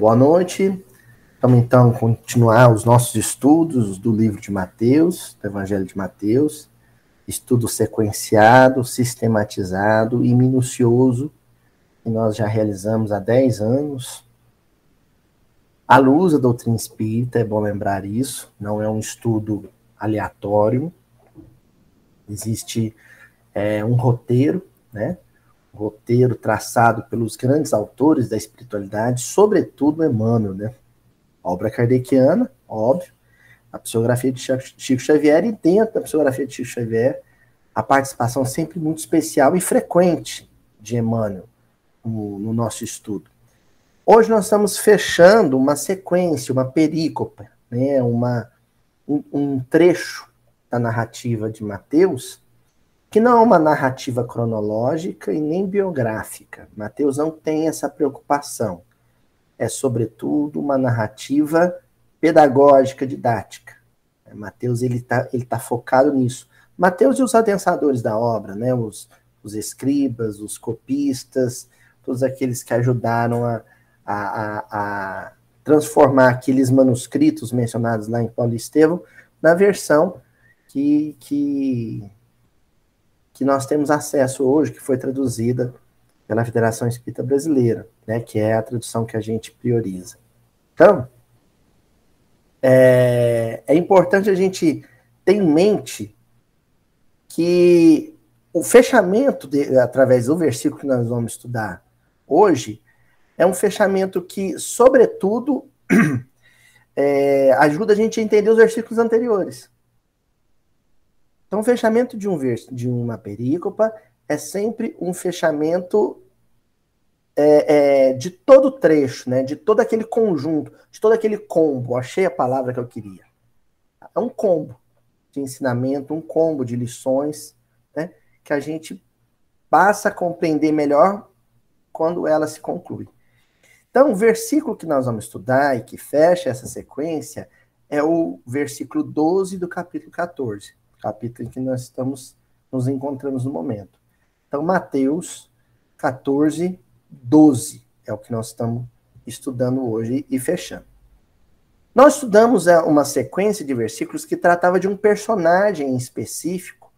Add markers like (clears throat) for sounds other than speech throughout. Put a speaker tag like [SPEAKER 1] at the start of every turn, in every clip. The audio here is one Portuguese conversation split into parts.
[SPEAKER 1] Boa noite. Vamos então continuar os nossos estudos do livro de Mateus, do Evangelho de Mateus. Estudo sequenciado, sistematizado e minucioso, que nós já realizamos há 10 anos. À luz da doutrina espírita, é bom lembrar isso, não é um estudo aleatório. Existe é, um roteiro, né? Roteiro traçado pelos grandes autores da espiritualidade, sobretudo Emmanuel, né? Obra kardeciana, óbvio, a psicografia de Chico Xavier e dentro da psicografia de Chico Xavier, a participação sempre muito especial e frequente de Emmanuel no, no nosso estudo. Hoje nós estamos fechando uma sequência, uma perícopa, né, uma, um, um trecho da narrativa de Mateus, que não é uma narrativa cronológica e nem biográfica. Mateus não tem essa preocupação. É, sobretudo, uma narrativa pedagógica, didática. É, Mateus ele está ele tá focado nisso. Mateus e os adensadores da obra, né, os, os escribas, os copistas, todos aqueles que ajudaram a, a, a, a transformar aqueles manuscritos mencionados lá em Paulo Estevão na versão que, que que nós temos acesso hoje, que foi traduzida pela Federação Espírita Brasileira, né, que é a tradução que a gente prioriza. Então, é, é importante a gente ter em mente que o fechamento, de, através do versículo que nós vamos estudar hoje, é um fechamento que, sobretudo, (clears throat) é, ajuda a gente a entender os versículos anteriores. Então, o fechamento de, um de uma perícopa é sempre um fechamento é, é, de todo o trecho, né? de todo aquele conjunto, de todo aquele combo. Achei a palavra que eu queria. É um combo de ensinamento, um combo de lições né? que a gente passa a compreender melhor quando ela se conclui. Então, o versículo que nós vamos estudar e que fecha essa sequência é o versículo 12 do capítulo 14 capítulo em que nós estamos nos encontramos no momento. Então, Mateus 14, 12 é o que nós estamos estudando hoje e fechando. Nós estudamos é, uma sequência de versículos que tratava de um personagem específico,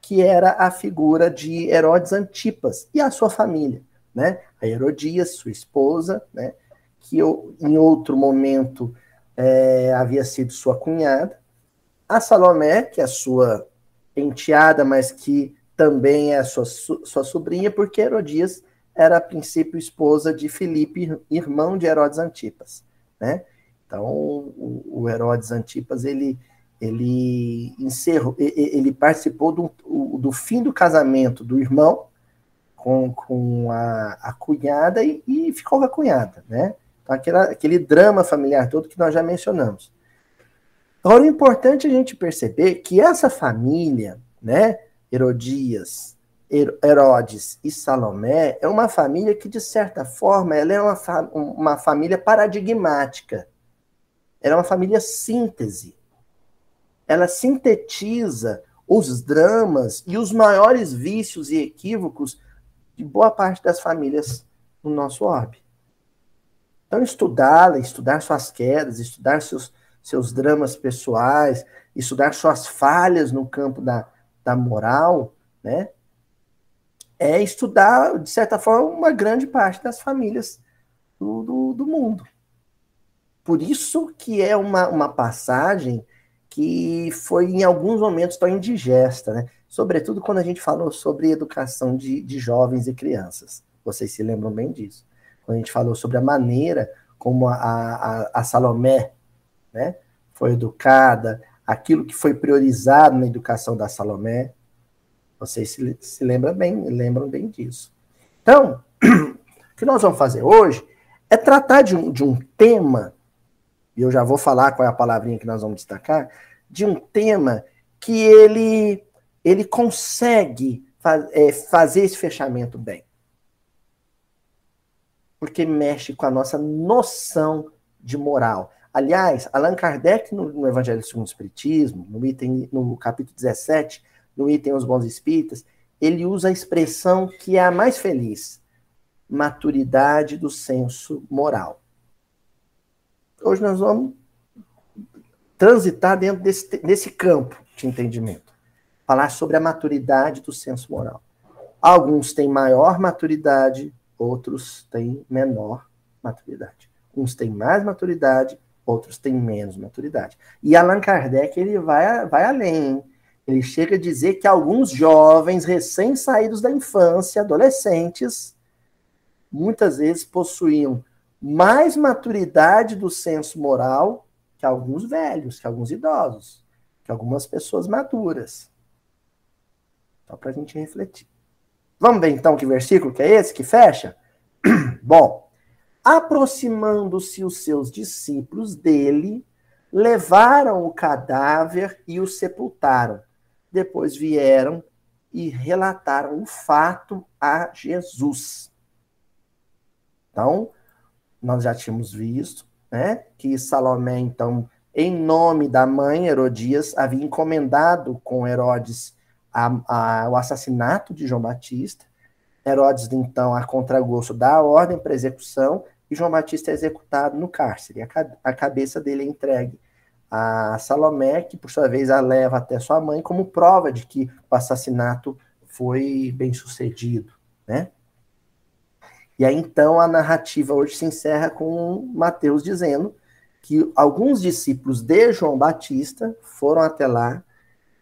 [SPEAKER 1] que era a figura de Herodes Antipas e a sua família, né? A Herodias, sua esposa, né? Que em outro momento é, havia sido sua cunhada, a Salomé, que é sua enteada, mas que também é sua, sua sobrinha, porque Herodias era a princípio esposa de Filipe, irmão de Herodes Antipas, né? Então, o, o Herodes Antipas, ele, ele encerrou, ele participou do, do fim do casamento do irmão com, com a, a cunhada e, e ficou com a cunhada, né? Então, aquela, aquele drama familiar todo que nós já mencionamos. Agora, o importante é a gente perceber que essa família, né, Herodias, Herodes e Salomé, é uma família que, de certa forma, ela é uma, fa uma família paradigmática. Ela é uma família síntese. Ela sintetiza os dramas e os maiores vícios e equívocos de boa parte das famílias no nosso orbe. Então, estudá-la, estudar suas quedas, estudar seus, seus dramas pessoais, estudar suas falhas no campo da, da moral, né? É estudar, de certa forma, uma grande parte das famílias do, do, do mundo. Por isso que é uma, uma passagem que foi, em alguns momentos, tão indigesta, né? Sobretudo quando a gente falou sobre educação de, de jovens e crianças. Vocês se lembram bem disso. Quando a gente falou sobre a maneira como a, a, a Salomé né? Foi educada, aquilo que foi priorizado na educação da Salomé. Vocês se, se lembram bem, lembram bem disso. Então, (clears throat) o que nós vamos fazer hoje é tratar de um, de um tema, e eu já vou falar qual é a palavrinha que nós vamos destacar, de um tema que ele, ele consegue é, fazer esse fechamento bem. Porque mexe com a nossa noção de moral. Aliás, Allan Kardec, no, no Evangelho segundo o Espiritismo, no, item, no capítulo 17, no item Os Bons Espíritas, ele usa a expressão que é a mais feliz: maturidade do senso moral. hoje nós vamos transitar dentro desse, desse campo de entendimento. Falar sobre a maturidade do senso moral. Alguns têm maior maturidade, outros têm menor maturidade. Uns têm mais maturidade, outros têm menos maturidade. E Allan Kardec ele vai, vai além. Ele chega a dizer que alguns jovens recém-saídos da infância, adolescentes, muitas vezes possuíam mais maturidade do senso moral que alguns velhos, que alguns idosos, que algumas pessoas maduras. Só para a gente refletir. Vamos ver então que versículo que é esse que fecha? (clears throat) Bom, aproximando-se os seus discípulos dele, levaram o cadáver e o sepultaram. Depois vieram e relataram o fato a Jesus. Então, nós já tínhamos visto né, que Salomé, então, em nome da mãe Herodias, havia encomendado com Herodes a, a, o assassinato de João Batista. Herodes, então, a contragosto, dá ordem para execução e João Batista é executado no cárcere. A, cabeça dele é entregue a Salomé, que por sua vez a leva até sua mãe como prova de que o assassinato foi bem sucedido, né? E aí então a narrativa hoje se encerra com Mateus dizendo que alguns discípulos de João Batista foram até lá,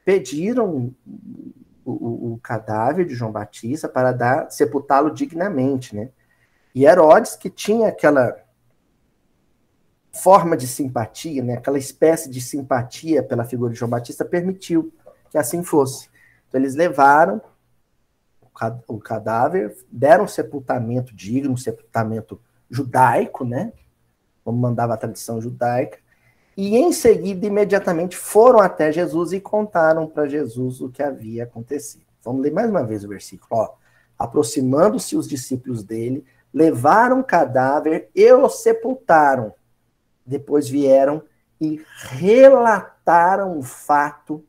[SPEAKER 1] pediram o, o, o cadáver de João Batista para dar sepultá-lo dignamente, né? E Herodes, que tinha aquela forma de simpatia, né, aquela espécie de simpatia pela figura de João Batista, permitiu que assim fosse. Então eles levaram o cadáver, deram um sepultamento digno, um sepultamento judaico, né? Como mandava a tradição judaica. E em seguida, imediatamente, foram até Jesus e contaram para Jesus o que havia acontecido. Vamos ler mais uma vez o versículo. Aproximando-se os discípulos dele, levaram o cadáver e o sepultaram. Depois vieram e relataram o fato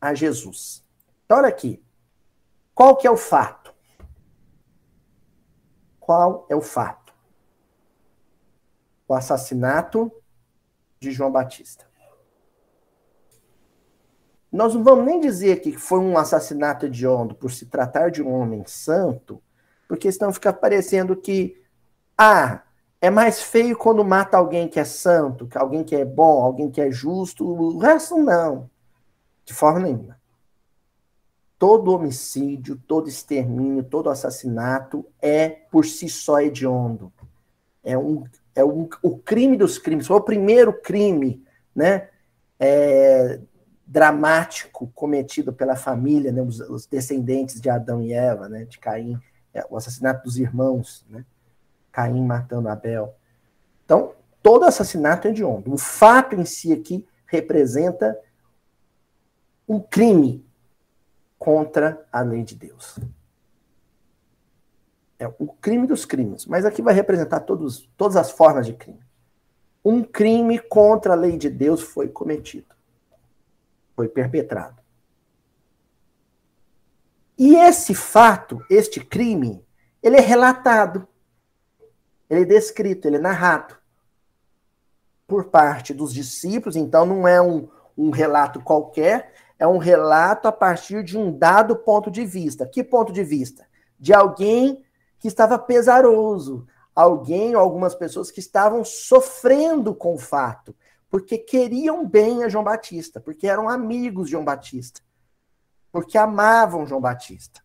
[SPEAKER 1] a Jesus. Então, olha aqui. Qual que é o fato? Qual é o fato? O assassinato de João Batista. Nós não vamos nem dizer que foi um assassinato hediondo por se tratar de um homem santo, porque senão fica parecendo que, ah, é mais feio quando mata alguém que é santo, que alguém que é bom, alguém que é justo, o resto não. De forma nenhuma todo homicídio, todo extermínio, todo assassinato é por si só hediondo. É, um, é um, o crime dos crimes, foi o primeiro crime né, é, dramático cometido pela família, né, os, os, descendentes de Adão e Eva, né, de Caim, o assassinato dos irmãos, né, Caim matando Abel. Então, todo assassinato é hediondo. O fato em si aqui representa um crime contra a lei de Deus. É o crime dos crimes, mas aqui vai representar todos, todas as formas de crime. Um crime contra a lei de Deus foi cometido, foi perpetrado. E esse fato, este crime, ele é relatado, ele é descrito, ele é narrado por parte dos discípulos, então não é um, um relato qualquer, é um relato a partir de um dado ponto de vista. Que ponto de vista? De alguém que estava pesaroso, alguém ou algumas pessoas que estavam sofrendo com o fato, porque queriam bem a João Batista, porque eram amigos de João Batista, porque amavam João Batista.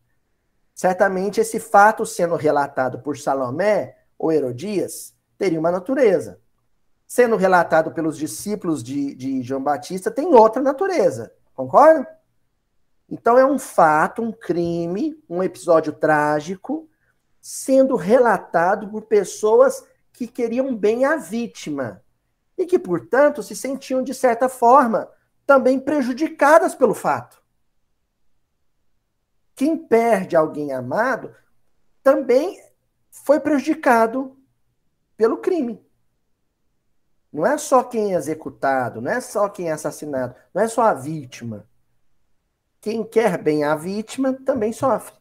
[SPEAKER 1] Certamente esse fato sendo relatado por Salomé ou Herodias teria uma natureza. Sendo relatado pelos discípulos de, de João Batista, tem outra natureza. Concorda? Então é um fato, um crime, um episódio trágico sendo relatado por pessoas que queriam bem a vítima e que, portanto, se sentiam de certa forma também prejudicadas pelo fato. Quem perde alguém amado também foi prejudicado pelo crime. Não é só quem é executado, não é só quem é assassinado, não é só a vítima. Quem quer bem a vítima também sofre.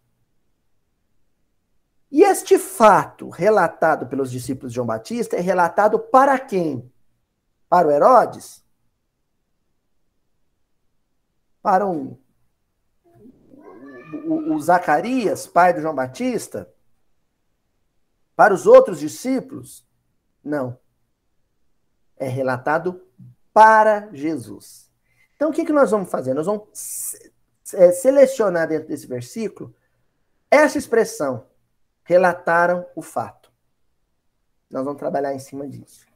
[SPEAKER 1] E este fato relatado pelos discípulos de João Batista é relatado para quem? Para o Herodes? Para um, o, o Zacarias, pai do João Batista? Para os outros discípulos? Não. É relatado para Jesus. Então, o que, que nós vamos fazer? Nós vamos é, selecionar dentro desse versículo essa expressão. Relataram o fato. Nós vamos trabalhar em cima disso.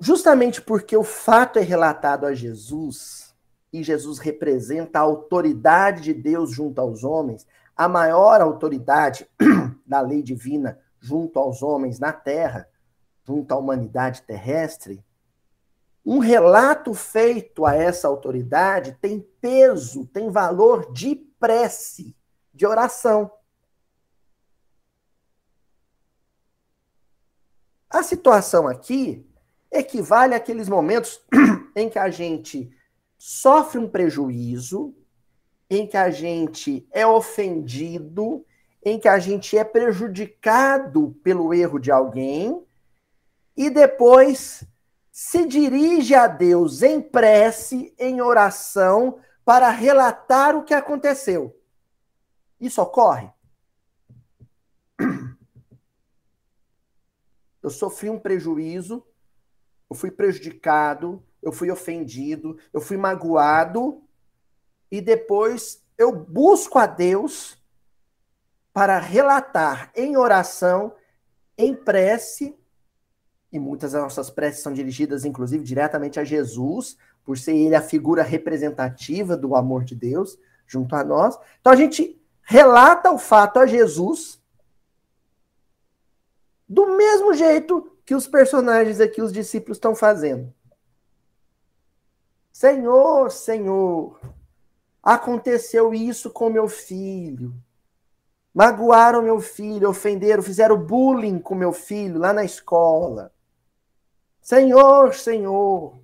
[SPEAKER 1] Justamente porque o fato é relatado a Jesus, e Jesus representa a autoridade de Deus junto aos homens, a maior autoridade (clears throat) da lei divina junto aos homens na terra, junto à humanidade terrestre, um relato feito a essa autoridade tem peso, tem valor de prece, de oração. A situação aqui equivale àqueles momentos (clears throat) em que a gente sofre um prejuízo, em que a gente é ofendido, em que a gente é prejudicado pelo erro de alguém e depois se dirige a Deus em prece, em oração, para relatar o que aconteceu. Isso ocorre? Eu sofri um prejuízo, eu fui prejudicado, eu fui ofendido, eu fui magoado, e depois eu busco a Deus para relatar em oração, em prece, e muitas das nossas preces são dirigidas, inclusive, diretamente a Jesus, por ser ele a figura representativa do amor de Deus junto a nós. Então a gente relata o fato a Jesus do mesmo jeito que os personagens aqui, os discípulos, estão fazendo. Senhor, Senhor, aconteceu isso com meu filho. Magoaram meu filho, ofenderam, fizeram bullying com meu filho lá na escola. Senhor, Senhor,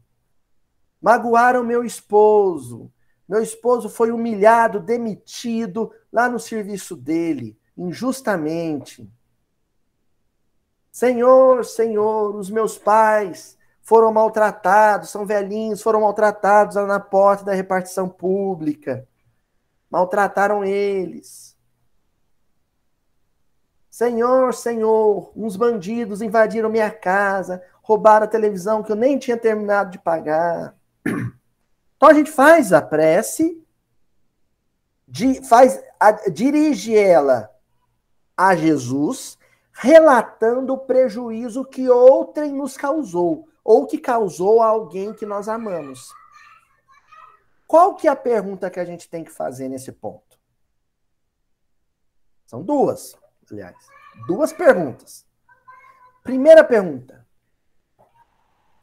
[SPEAKER 1] magoaram meu esposo. Meu esposo foi humilhado, demitido lá no serviço dele, injustamente. Senhor, Senhor, os meus pais foram maltratados, são velhinhos, foram maltratados lá na porta da repartição pública. Maltrataram eles. Senhor, Senhor, uns bandidos invadiram minha casa, roubaram a televisão que eu nem tinha terminado de pagar. (clears throat) Então a gente faz a prece, faz, dirige ela a Jesus, relatando o prejuízo que outrem nos causou ou que causou a alguém que nós amamos. Qual que é a pergunta que a gente tem que fazer nesse ponto? São duas, aliás. Duas perguntas. Primeira pergunta: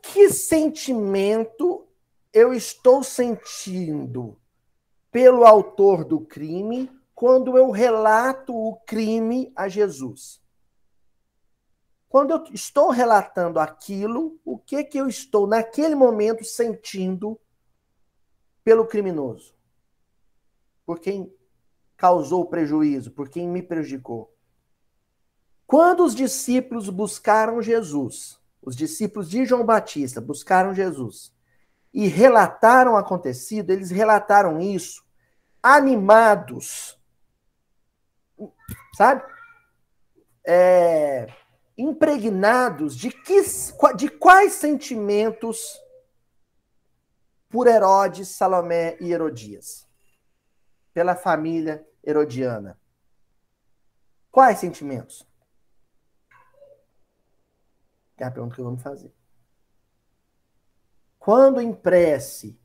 [SPEAKER 1] Que sentimento eu estou sentindo pelo autor do crime quando eu relato o crime a Jesus? Quando eu estou relatando aquilo, o que que eu estou naquele momento sentindo pelo criminoso? Por quem causou prejuízo, por quem me prejudicou? Quando os discípulos buscaram Jesus, os discípulos de João Batista buscaram Jesus e relataram o acontecido, eles relataram isso animados, sabe? É, impregnados de, que, de quais sentimentos por Herodes, Salomé e Herodias? Pela família herodiana. Quais sentimentos? É a pergunta que vamos fazer. Quando em prece,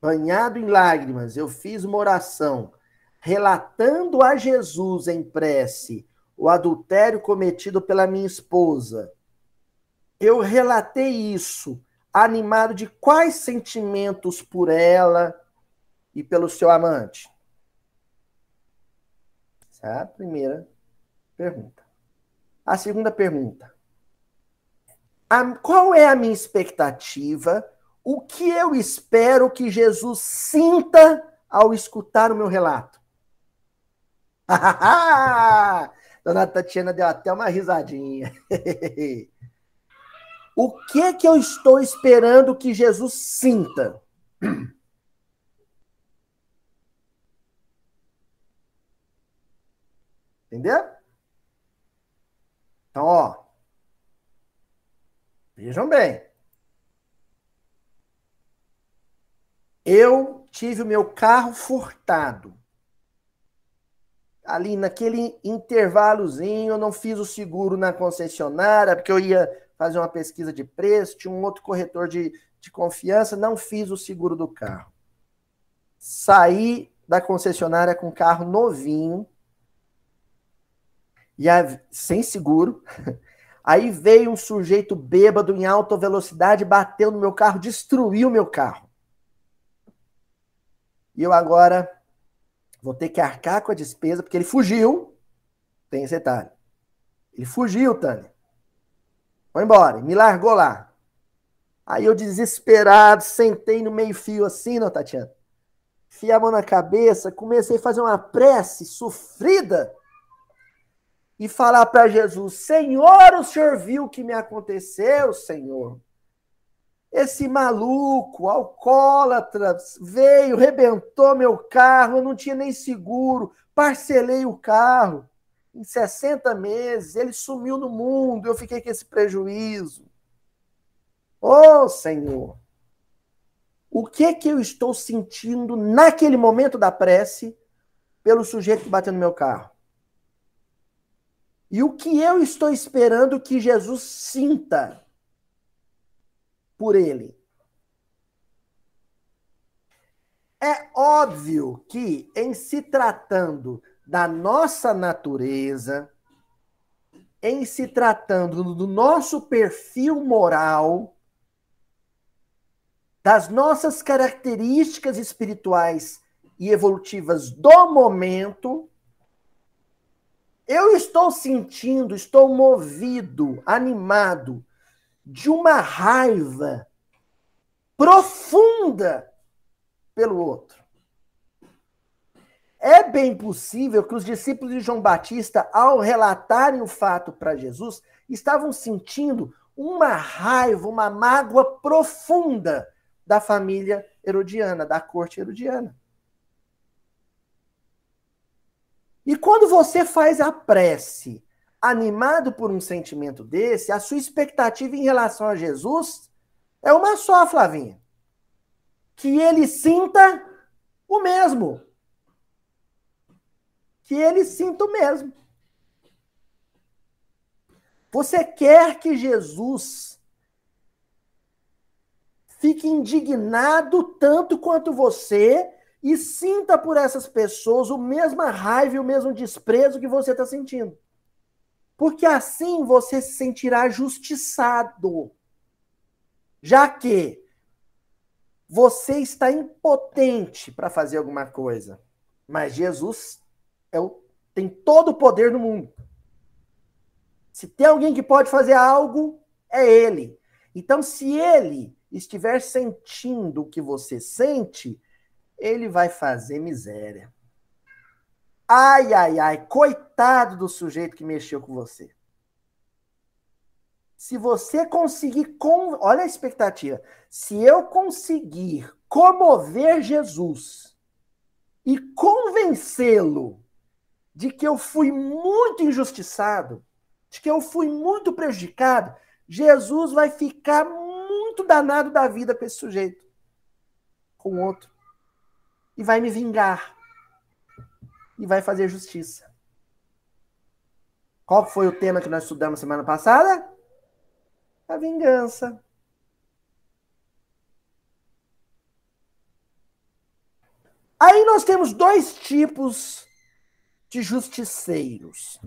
[SPEAKER 1] banhado em lágrimas, eu fiz uma oração relatando a Jesus em prece o adultério cometido pela minha esposa. Eu relatei isso animado de quais sentimentos por ela e pelo seu amante? Essa é a primeira pergunta. A segunda pergunta. A, qual é a minha expectativa? O que eu espero que Jesus sinta ao escutar o meu relato? (laughs) Dona Tatiana deu até uma risadinha. (laughs) o que que eu estou esperando que Jesus sinta? Entendeu? Então, ó. Vejam bem. Eu tive o meu carro furtado. Ali naquele intervalozinho, eu não fiz o seguro na concessionária, porque eu ia fazer uma pesquisa de preço, tinha um outro corretor de, de confiança, não fiz o seguro do carro. Saí da concessionária com carro novinho, e a, sem seguro. (laughs) Aí veio um sujeito bêbado em alta velocidade, bateu no meu carro, destruiu meu carro. E eu agora vou ter que arcar com a despesa, porque ele fugiu. Tem esse detalhe. Ele fugiu, Tânia. Foi embora, me largou lá. Aí eu, desesperado, sentei no meio-fio assim, não, Tatiana? Fiei a mão na cabeça, comecei a fazer uma prece sofrida e falar para Jesus: Senhor, o senhor viu o que me aconteceu, Senhor. Esse maluco, alcoólatra, veio, rebentou meu carro, eu não tinha nem seguro, parcelei o carro em 60 meses, ele sumiu no mundo, eu fiquei com esse prejuízo. Ô oh, Senhor, o que que eu estou sentindo naquele momento da prece pelo sujeito que bateu no meu carro? E o que eu estou esperando que Jesus sinta por ele? É óbvio que, em se tratando da nossa natureza, em se tratando do nosso perfil moral, das nossas características espirituais e evolutivas do momento, eu estou sentindo, estou movido, animado de uma raiva profunda pelo outro. É bem possível que os discípulos de João Batista, ao relatarem o fato para Jesus, estavam sentindo uma raiva, uma mágoa profunda da família herodiana, da corte herodiana. E quando você faz a prece animado por um sentimento desse, a sua expectativa em relação a Jesus é uma só, Flavinha. Que ele sinta o mesmo. Que ele sinta o mesmo. Você quer que Jesus fique indignado tanto quanto você e sinta por essas pessoas o mesmo raiva e o mesmo desprezo que você está sentindo. Porque assim você se sentirá justiçado. Já que você está impotente para fazer alguma coisa, mas Jesus é o, tem todo o poder no mundo. Se tem alguém que pode fazer algo, é ele. Então, se ele estiver sentindo o que você sente, ele vai fazer miséria. Ai, ai, ai, coitado do sujeito que mexeu com você. Se você conseguir, com... olha a expectativa, se eu conseguir comover Jesus e convencê-lo de que eu fui muito injustiçado, de que eu fui muito prejudicado, Jesus vai ficar muito danado da vida com esse sujeito, com outro e vai me vingar. E vai fazer justiça. Qual foi o tema que nós estudamos semana passada? A vingança. Aí nós temos dois tipos de justiceiros: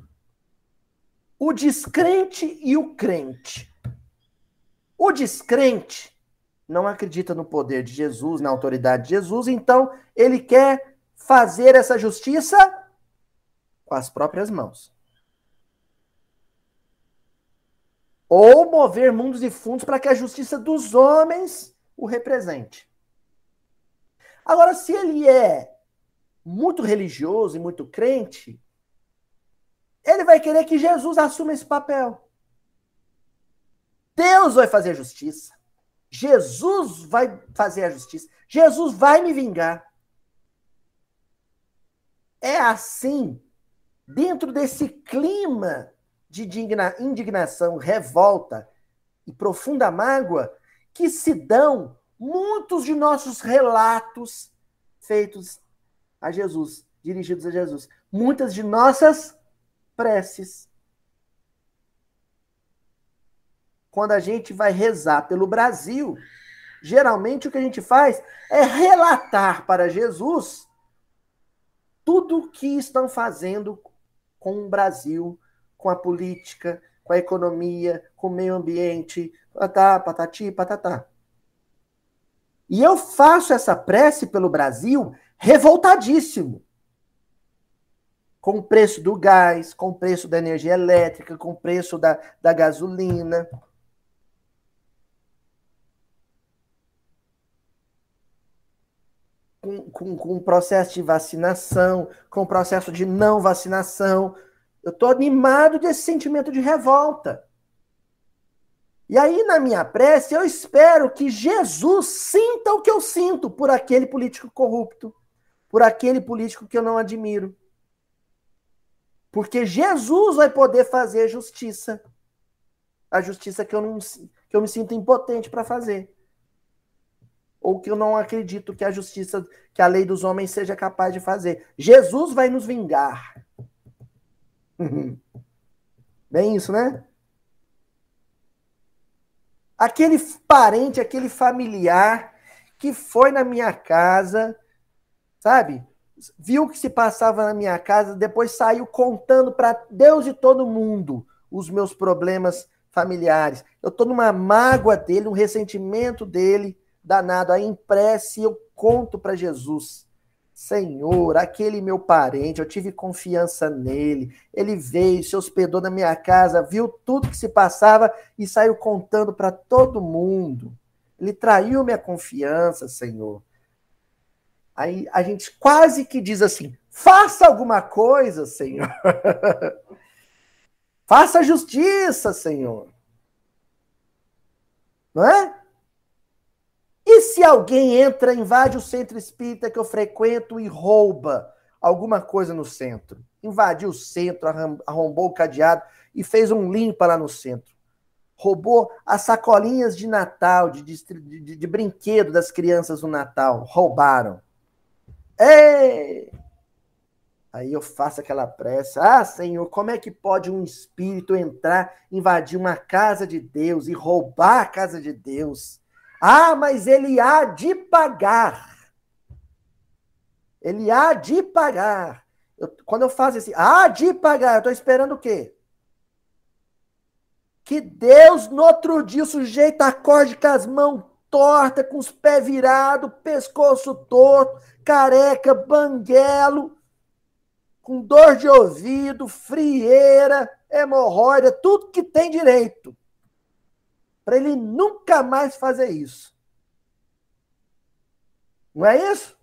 [SPEAKER 1] o descrente e o crente. O descrente não acredita no poder de Jesus, na autoridade de Jesus, então ele quer fazer essa justiça com as próprias mãos. Ou mover mundos e fundos para que a justiça dos homens o represente. Agora, se ele é muito religioso e muito crente, ele vai querer que Jesus assuma esse papel. Deus vai fazer a justiça. Jesus vai fazer a justiça. Jesus vai me vingar. É assim, dentro desse clima de indignação, revolta e profunda mágoa, que se dão muitos de nossos relatos feitos a Jesus, dirigidos a Jesus. Muitas de nossas preces. Quando a gente vai rezar pelo Brasil, geralmente o que a gente faz é relatar para Jesus tudo o que estão fazendo com o Brasil, com a política, com a economia, com o meio ambiente, patá, patati, patatá. E eu faço essa prece pelo Brasil revoltadíssimo. Com o preço do gás, com o preço da energia elétrica, com o preço da, da gasolina. Com, com, o processo de vacinação, com o processo de não vacinação. Eu estou animado desse sentimento de revolta. E aí, na minha prece, eu espero que Jesus sinta o que eu sinto por aquele político corrupto, por aquele político que eu não admiro. Porque Jesus vai poder fazer justiça. A justiça que eu, não, que eu me sinto impotente para fazer. Ou que eu não acredito que a justiça, que a lei dos homens seja capaz de fazer. Jesus vai nos vingar. (laughs) Bem isso, né? Aquele parente, aquele familiar que foi na minha casa, sabe? Viu o que se passava na minha casa, depois saiu contando para Deus e todo mundo os meus problemas familiares. Eu estou numa mágoa dele, um ressentimento dele danado. Aí impresse eu conto para Jesus. Senhor, aquele meu parente, eu tive confiança nele. Ele veio, se hospedou na minha casa, viu tudo que se passava e saiu contando para todo mundo. Ele traiu minha confiança, Senhor. Aí a gente quase que diz assim: faça alguma coisa, Senhor. (laughs) faça justiça, Senhor. Não é? E se alguém entra, invade o centro espírita que eu frequento e rouba alguma coisa no centro? Invadiu o centro, arrombou o cadeado e fez um limpa lá no centro. Roubou as sacolinhas de Natal, de, de, de, de brinquedo das crianças no Natal. Roubaram. Ei! Aí eu faço aquela pressa. Ah, Senhor, como é que pode um espírito entrar, invadir uma casa de Deus e roubar a casa de Deus? Ah, mas ele há de pagar. Ele há de pagar. Eu, quando eu faço assim, há de pagar, eu estou esperando o quê? Que Deus, no outro dia, o sujeito acorde com as mãos tortas, com os pés virados, pescoço torto, careca, banguelo, com dor de ouvido, frieira, hemorroida, tudo que tem direito para ele nunca mais fazer isso. Não é isso?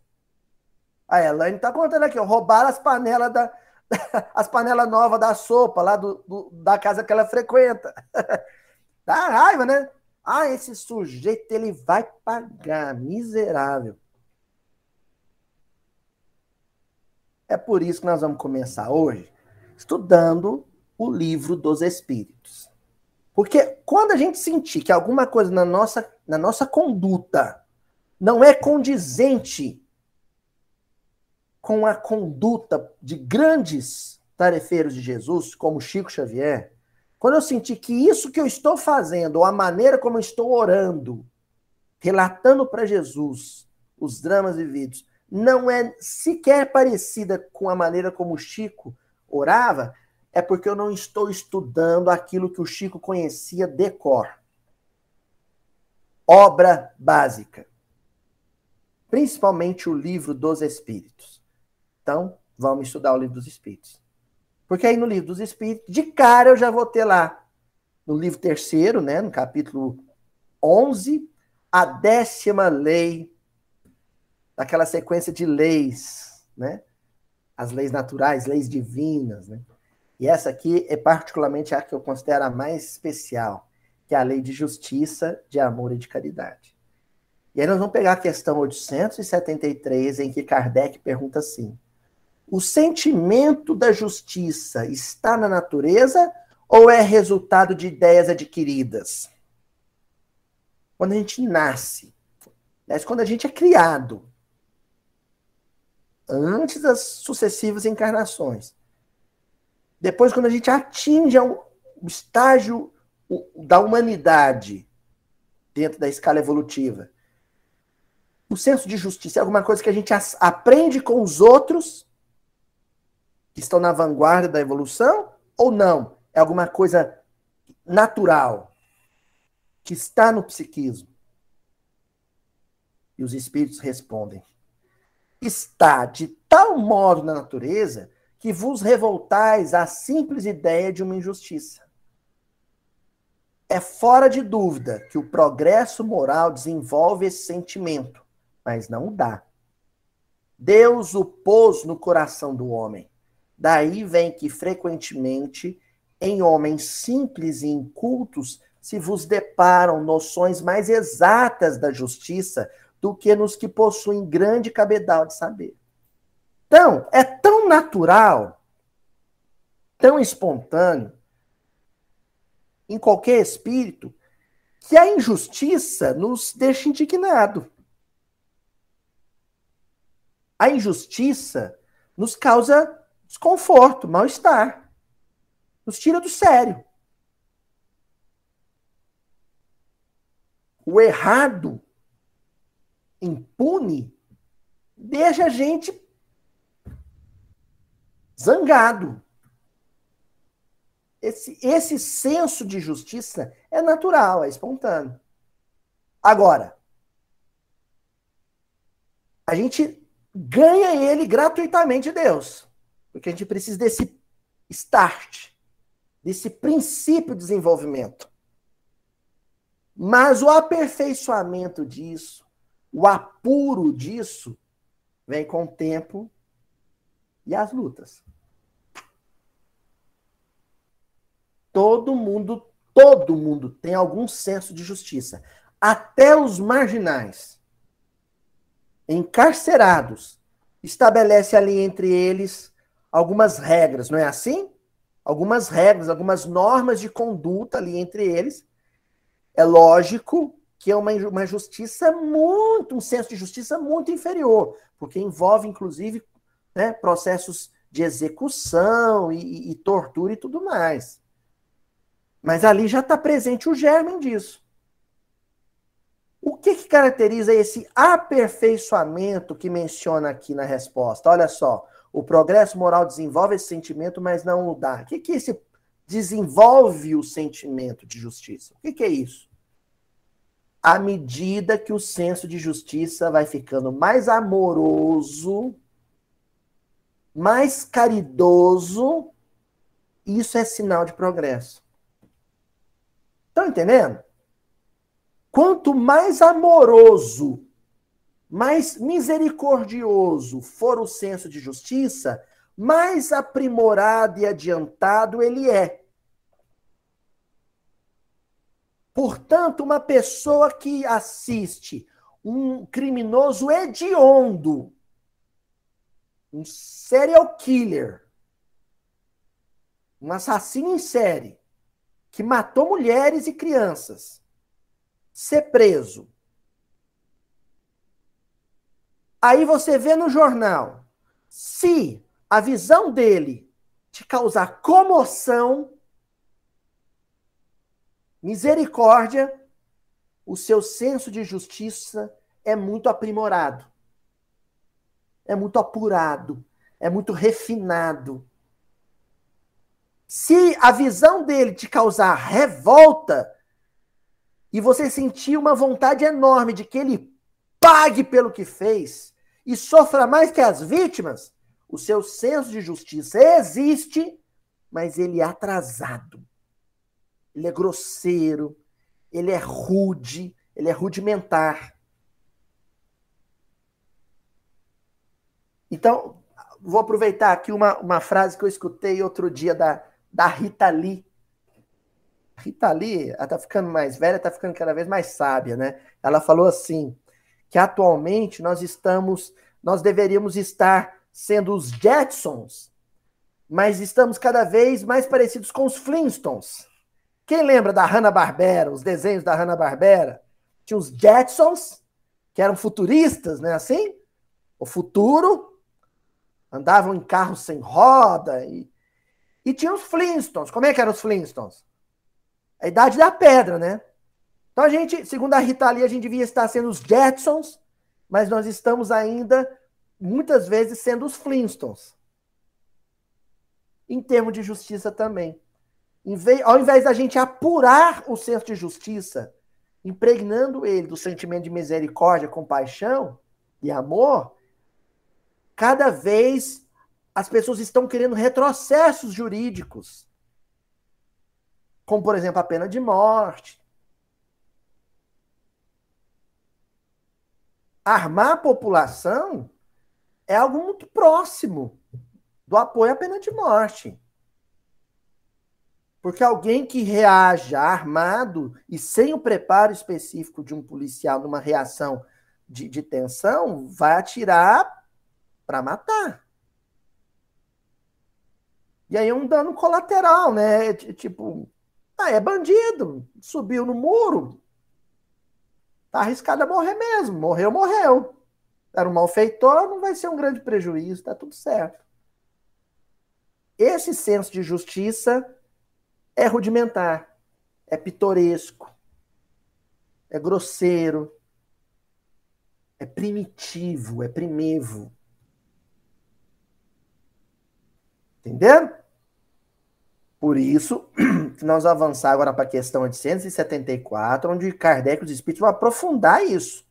[SPEAKER 1] A Elaine está contando aqui, ó, roubaram as panelas da, (laughs) as panelas novas da sopa lá do, do, da casa que ela frequenta. (laughs) Dá raiva, né? Ah, esse sujeito ele vai pagar, miserável. É por isso que nós vamos começar hoje estudando o livro dos Espíritos. Porque quando a gente sentir que alguma coisa na nossa, na nossa conduta não é condizente com a conduta de grandes tarefeiros de Jesus, como Chico Xavier, quando eu sentir que isso que eu estou fazendo, ou a maneira como eu estou orando, relatando para Jesus os dramas vividos, não é sequer parecida com a maneira como Chico orava, é porque eu não estou estudando aquilo que o Chico conhecia de cor. Obra básica. Principalmente o livro dos Espíritos. Então, vamos estudar o livro dos Espíritos. Porque aí no livro dos Espíritos, de cara eu já vou ter lá, no livro terceiro, né, no capítulo 11, a décima lei, daquela sequência de leis, né? As leis naturais, leis divinas, né? E essa aqui é particularmente a que eu considero a mais especial, que é a lei de justiça, de amor e de caridade. E aí nós vamos pegar a questão 873, em que Kardec pergunta assim: o sentimento da justiça está na natureza ou é resultado de ideias adquiridas? Quando a gente nasce, mas quando a gente é criado, antes das sucessivas encarnações, depois, quando a gente atinge o estágio da humanidade dentro da escala evolutiva, o senso de justiça é alguma coisa que a gente aprende com os outros que estão na vanguarda da evolução ou não? É alguma coisa natural que está no psiquismo? E os espíritos respondem: está de tal modo na natureza que vos revoltais à simples ideia de uma injustiça. É fora de dúvida que o progresso moral desenvolve esse sentimento, mas não o dá. Deus o pôs no coração do homem. Daí vem que frequentemente em homens simples e incultos se vos deparam noções mais exatas da justiça do que nos que possuem grande cabedal de saber. Então, é tão natural, tão espontâneo, em qualquer espírito, que a injustiça nos deixa indignado. A injustiça nos causa desconforto, mal-estar. Nos tira do sério. O errado, impune, deixa a gente zangado. Esse, esse senso de justiça é natural, é espontâneo. Agora, a gente ganha ele gratuitamente de Deus. Porque a gente precisa desse start, desse princípio de desenvolvimento. Mas o aperfeiçoamento disso, o apuro disso, vem com o tempo e as lutas. Todo mundo, todo mundo tem algum senso de justiça. Até os marginais, encarcerados, estabelece ali entre eles algumas regras, não é assim? Algumas regras, algumas normas de conduta ali entre eles. É lógico que é uma, uma justiça muito, um senso de justiça muito inferior, porque envolve, inclusive, né, processos de execução e, e, tortura e tudo mais. Mas ali já está presente o germen disso. O que, que caracteriza esse aperfeiçoamento que menciona aqui na resposta? Olha só, o progresso moral desenvolve esse sentimento, mas não o dá. O que, que esse desenvolve o sentimento de justiça? O que, que é isso? À medida que o senso de justiça vai ficando mais amoroso, mais caridoso, isso é sinal de progresso. Estão entendendo? Quanto mais amoroso, mais misericordioso for o senso de justiça, mais aprimorado e adiantado ele é. Portanto, uma pessoa que assiste um criminoso hediondo um serial killer, um assassino em série, que matou mulheres e crianças, ser preso. Aí você vê no jornal, se a visão dele te causar comoção, misericórdia, o seu senso de justiça é muito aprimorado é muito apurado, é muito refinado. Se a visão dele te causar revolta e você sentir uma vontade enorme de que ele pague pelo que fez e sofra mais que as vítimas, o seu senso de justiça existe, mas ele é atrasado. Ele é grosseiro, ele é rude, ele é rudimentar. Então, vou aproveitar aqui uma, uma frase que eu escutei outro dia da, da Rita Lee. Rita Lee, ela tá ficando mais velha, tá ficando cada vez mais sábia, né? Ela falou assim, que atualmente nós estamos, nós deveríamos estar sendo os Jetsons, mas estamos cada vez mais parecidos com os Flintstones. Quem lembra da Hanna-Barbera, os desenhos da Hanna-Barbera? Tinha os Jetsons, que eram futuristas, né? Assim, o futuro, andavam em carros sem roda e, e tinha os Flintstones. Como é que eram os Flintstones? A idade da pedra, né? Então a gente, segundo a Rita ali, a gente devia estar sendo os Jetsons, mas nós estamos ainda muitas vezes sendo os Flintstones. Em termos de justiça também. Vez, ao invés da gente apurar o senso de justiça, impregnando ele do sentimento de misericórdia, compaixão e amor, cada vez as pessoas estão querendo retrocessos jurídicos. Como, por exemplo, a pena de morte, armar a população é algo muito próximo do apoio à pena de morte. Porque alguém que reaja armado e sem o preparo específico de um policial numa reação de, de tensão vai atirar para matar. E aí é um dano colateral, né? Tipo, ah, é bandido, subiu no muro, tá arriscado a morrer mesmo. Morreu, morreu. Era um malfeitor, não vai ser um grande prejuízo, tá tudo certo. Esse senso de justiça é rudimentar, é pitoresco, é grosseiro, é primitivo, é primevo. Entenderam? Por isso, (clears throat) nós vamos avançar agora para a questão 874, onde Kardec e os espíritos vão aprofundar isso.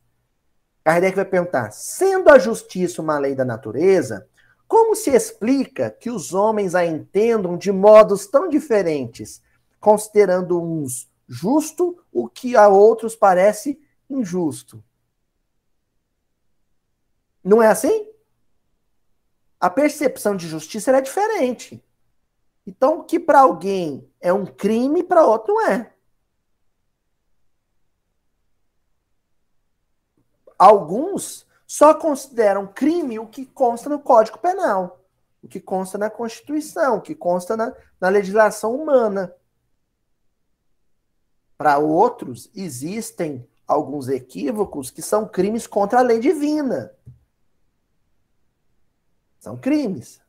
[SPEAKER 1] Kardec vai perguntar: sendo a justiça uma lei da natureza, como se explica que os homens a entendam de modos tão diferentes, considerando uns justo o que a outros parece injusto? Não é assim? A percepção de justiça é diferente. Então, o que para alguém é um crime, para outro não é. Alguns só consideram crime o que consta no Código Penal, o que consta na Constituição, o que consta na, na legislação humana. Para outros, existem alguns equívocos que são crimes contra a lei divina. São crimes.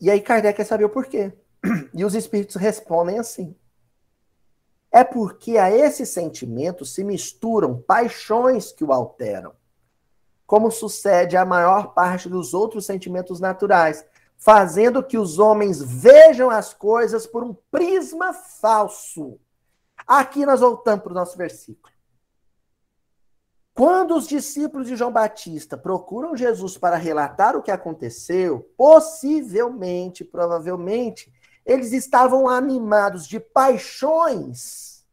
[SPEAKER 1] E aí Kardec quer saber o porquê. (clears throat) E os espíritos respondem assim. É porque a esse sentimento se misturam paixões que o alteram, como sucede à maior parte dos outros sentimentos naturais, fazendo que os homens vejam as coisas por um prisma falso. Aqui nós voltamos para o nosso versículo. Quando os discípulos de João Batista procuram Jesus para relatar o que aconteceu, possivelmente, provavelmente, eles estavam animados de paixões,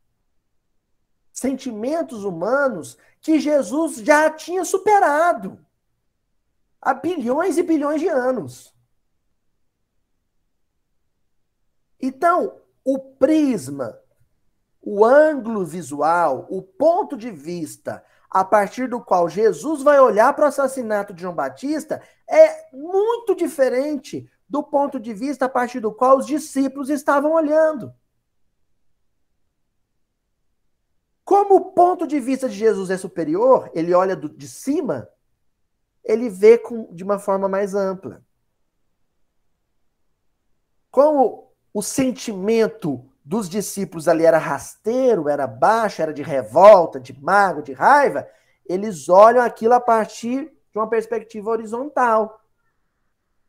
[SPEAKER 1] sentimentos humanos que Jesus já tinha superado há bilhões e bilhões de anos. Então, o prisma, o ângulo visual, o ponto de vista a partir do qual Jesus vai olhar para o assassinato de João Batista é muito diferente do ponto de vista a partir do qual os discípulos estavam olhando. Como o ponto de vista de Jesus é superior, ele olha do, de cima, ele vê com, de uma forma mais ampla. Como o sentimento dos discípulos ali era rasteiro, era baixo, era de revolta, de mago, de raiva, eles olham aquilo a partir de uma perspectiva horizontal.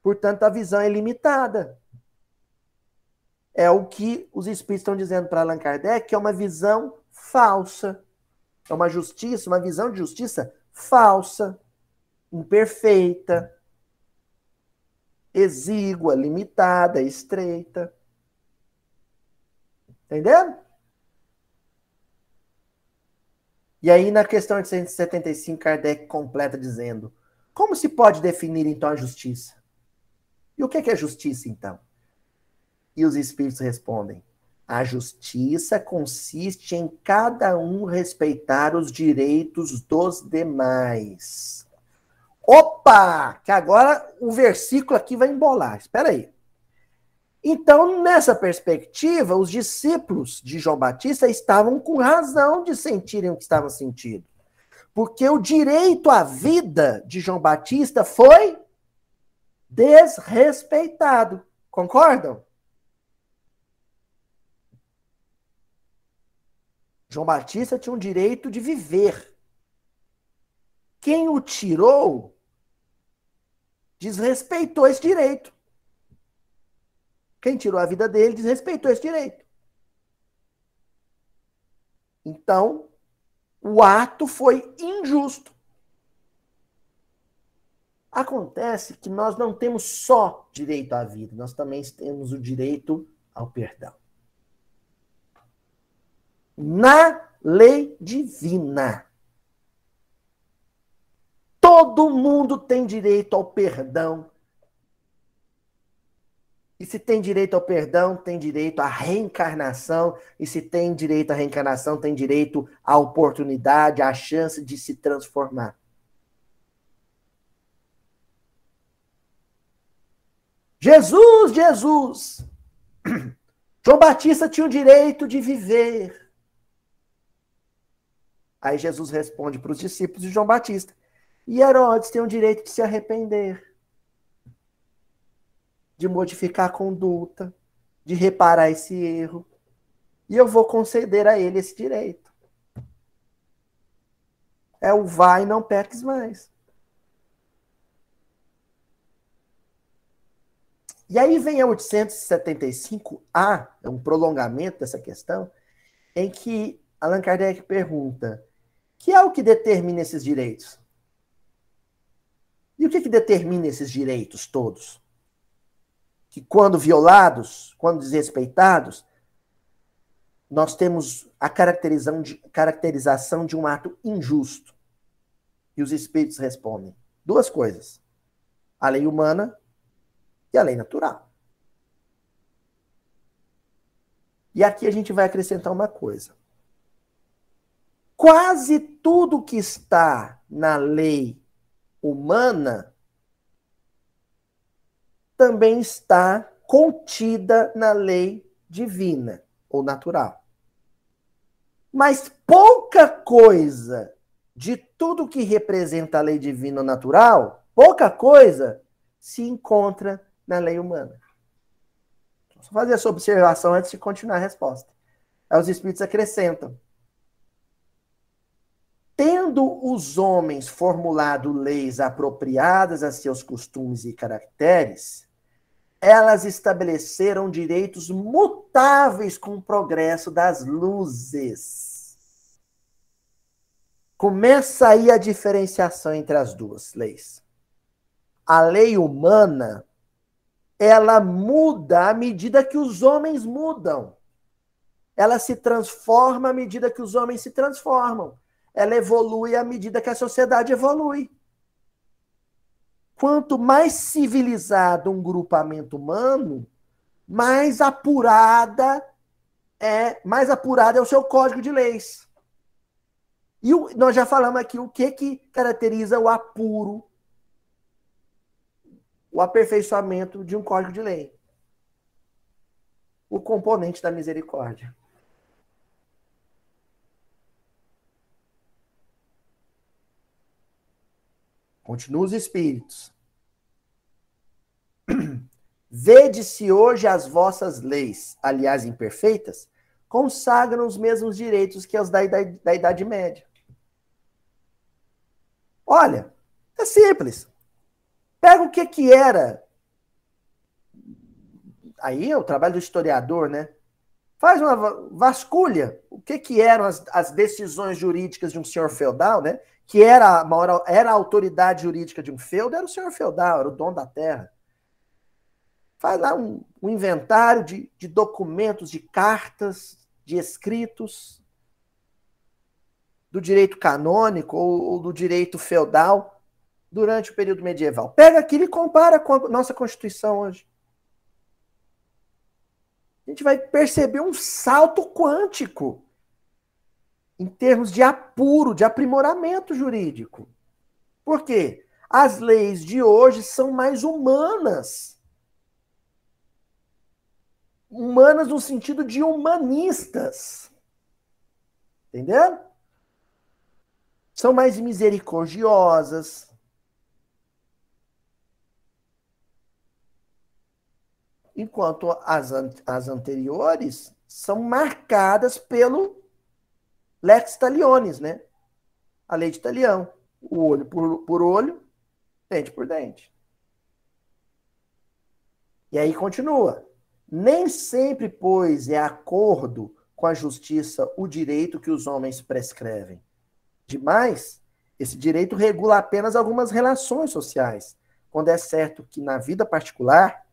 [SPEAKER 1] Portanto, a visão é limitada. É o que os espíritos estão dizendo para Allan Kardec, que é uma visão falsa. É uma justiça, uma visão de justiça falsa, imperfeita, exígua, limitada, estreita. Entendendo? E aí, na questão de 175, Kardec completa dizendo: como se pode definir então a justiça? E o que é justiça, então? E os espíritos respondem: a justiça consiste em cada um respeitar os direitos dos demais. Opa! Que agora o versículo aqui vai embolar. Espera aí. Então, nessa perspectiva, os discípulos de João Batista estavam com razão de sentirem o que estavam sentindo. Porque o direito à vida de João Batista foi desrespeitado. Concordam? João Batista tinha um direito de viver. Quem o tirou desrespeitou esse direito. Quem tirou a vida dele desrespeitou esse direito. Então, o ato foi injusto. Acontece que nós não temos só direito à vida, nós também temos o direito ao perdão na lei divina. Todo mundo tem direito ao perdão. E se tem direito ao perdão, tem direito à reencarnação. E se tem direito à reencarnação, tem direito à oportunidade, à chance de se transformar. Jesus, Jesus! (clears throat) João Batista tinha o direito de viver. Aí Jesus responde para os discípulos de João Batista: E Herodes tem o direito de se arrepender, de modificar a conduta, de reparar esse erro. E eu vou conceder a ele esse direito. É o vai não peques mais. E aí vem a 875A, é um prolongamento dessa questão, em que Allan Kardec pergunta: que é o que determina esses direitos. E o que, que determina esses direitos todos? Que quando violados, quando desrespeitados, nós temos a caracterização de, caracterização de um ato injusto. E os espíritos respondem: duas coisas: a lei humana e a lei natural. E aqui a gente vai acrescentar uma coisa quase tudo que está na lei humana também está contida na lei divina ou natural. Mas pouca coisa de tudo que representa a lei divina ou natural, pouca coisa se encontra na lei humana. Vou fazer essa observação antes de continuar a resposta. Aí os espíritos acrescentam Tendo os homens formulado leis apropriadas a seus costumes e caracteres, elas estabeleceram direitos mutáveis com o progresso das luzes. Começa aí a diferenciação entre as duas leis. A lei humana, ela muda à medida que os homens mudam. Ela se transforma à medida que os homens se transformam ela evolui à medida que a sociedade evolui. Quanto mais civilizado um grupamento humano, mais apurada é, mais apurado é o seu código de leis. E o, nós já falamos aqui o que, que caracteriza o apuro, o aperfeiçoamento de um código de lei. O componente da misericórdia. Continua os espíritos. (clears throat) Vede-se hoje as vossas leis, aliás imperfeitas, consagram os mesmos direitos que os da Idade, da idade Média. Olha, é simples. Pega o que que era. Aí é o trabalho do historiador, né? Faz uma vasculha. O que que eram as, as decisões jurídicas de um senhor feudal, né? Que era a, maior, era a autoridade jurídica de um feudo, era o senhor feudal, era o dono da terra. Faz lá um, um inventário de, de documentos, de cartas, de escritos do direito canônico ou, ou do direito feudal durante o período medieval. Pega aquilo e compara com a nossa Constituição hoje. A gente vai perceber um salto quântico em termos de apuro, de aprimoramento jurídico. Por quê? As leis de hoje são mais humanas. Humanas no sentido de humanistas. Entendeu? São mais misericordiosas. Enquanto as, as anteriores são marcadas pelo lex talionis, né? A lei de Talião. O olho por, por olho, dente por dente. E aí continua. Nem sempre, pois, é acordo com a justiça o direito que os homens prescrevem. Demais, esse direito regula apenas algumas relações sociais, quando é certo que na vida particular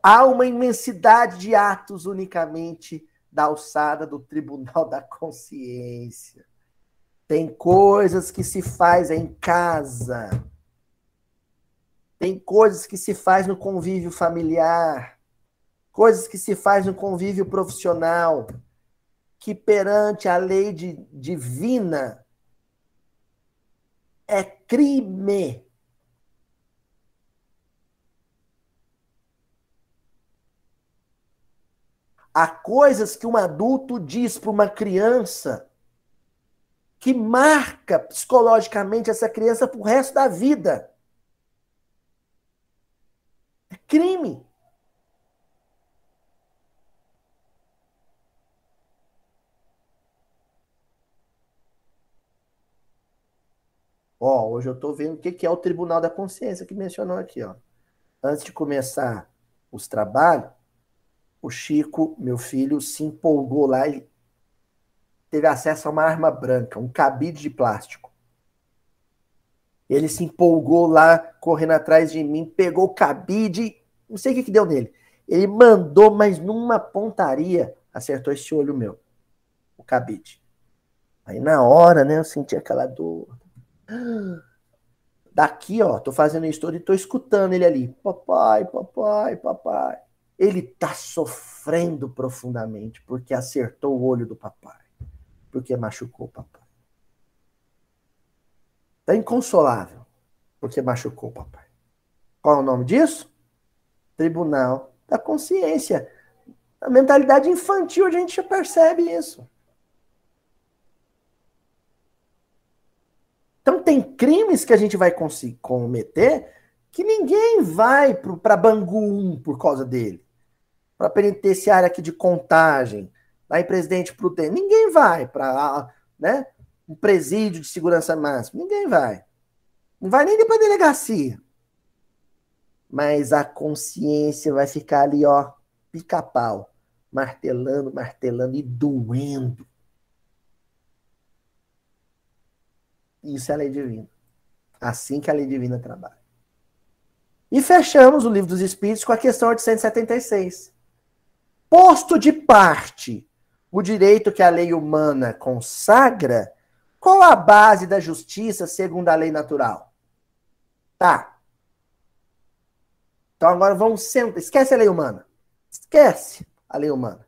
[SPEAKER 1] há uma imensidade de atos unicamente da alçada do tribunal da consciência. Tem coisas que se faz em casa. Tem coisas que se faz no convívio familiar. Coisas que se faz no convívio profissional. Que perante a lei de, divina é crime. Há coisas que um adulto diz para uma criança que marca psicologicamente essa criança para o resto da vida. É crime. Ó, hoje eu estou vendo o que é o Tribunal da Consciência que mencionou aqui, ó. Antes de começar os trabalhos, o Chico, meu filho, se empolgou lá e teve acesso a uma arma branca, um cabide de plástico. Ele se empolgou lá, correndo atrás de mim, pegou o cabide, não sei o que, que deu nele. Ele mandou, mas numa pontaria, acertou esse olho meu, o cabide. Aí na hora, né, eu senti aquela dor. Daqui, ó, tô fazendo isso todo e tô escutando ele ali. Papai, papai, papai. Ele tá sofrendo profundamente porque acertou o olho do papai porque machucou o papai. Está inconsolável porque machucou o papai. Qual é o nome disso? Tribunal da consciência. A mentalidade infantil, a gente já percebe isso. Então, tem crimes que a gente vai cometer que ninguém vai para Bangu 1 por causa dele. Para a penitenciária aqui de contagem, lá em Presidente Prudente. Ninguém vai para né, um presídio de segurança máxima. Ninguém vai. Não vai nem para a delegacia. Mas a consciência vai ficar ali, ó, pica-pau, martelando, martelando e doendo. Isso é a lei divina. Assim que a lei divina trabalha. E fechamos o livro dos Espíritos com a questão 876. Posto de parte o direito que a lei humana consagra, qual a base da justiça segundo a lei natural? Tá. Então agora vamos sentar. Esquece a lei humana. Esquece a lei humana.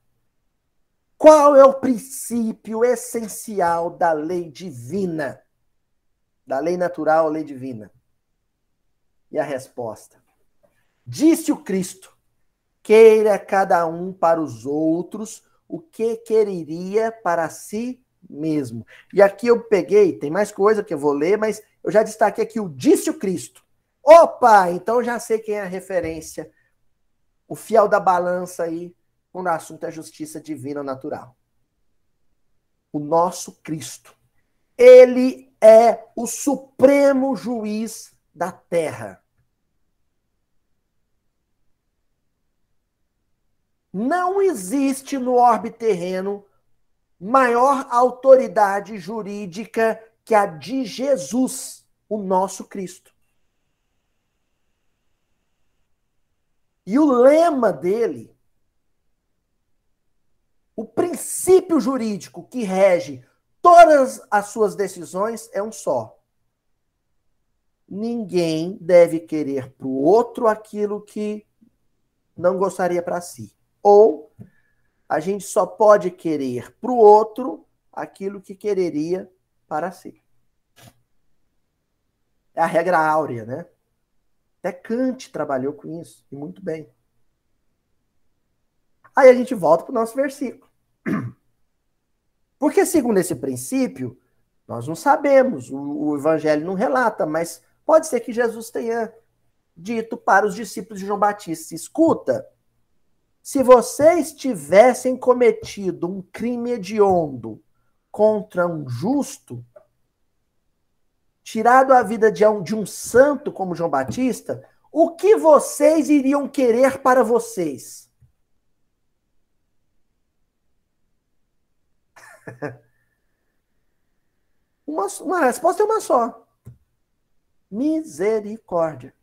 [SPEAKER 1] Qual é o princípio essencial da lei divina? Da lei natural lei divina? E a resposta: Disse o Cristo: queira cada um para os outros o que quereria para si mesmo. E aqui eu peguei, tem mais coisa que eu vou ler, mas eu já destaquei aqui o disse o Cristo. Opa, então já sei quem é a referência. O fiel da balança aí, quando o assunto é justiça divina ou natural. O nosso Cristo. Ele é o supremo juiz da terra. Não existe no orbe terreno maior autoridade jurídica que a de Jesus, o nosso Cristo. E o lema dele, o princípio jurídico que rege todas as suas decisões é um só. Ninguém deve querer para o outro aquilo que não gostaria para si. Ou a gente só pode querer para o outro aquilo que quereria para si. É a regra áurea, né? Até Kant trabalhou com isso, e muito bem. Aí a gente volta para o nosso versículo. (clears throat) Porque, segundo esse princípio, nós não sabemos, o, o evangelho não relata, mas pode ser que Jesus tenha dito para os discípulos de João Batista: escuta, se vocês tivessem cometido um crime hediondo contra um justo, tirado a vida de um, de um santo como João Batista, o que vocês iriam querer para vocês? (laughs) uma, uma resposta é uma só: misericórdia.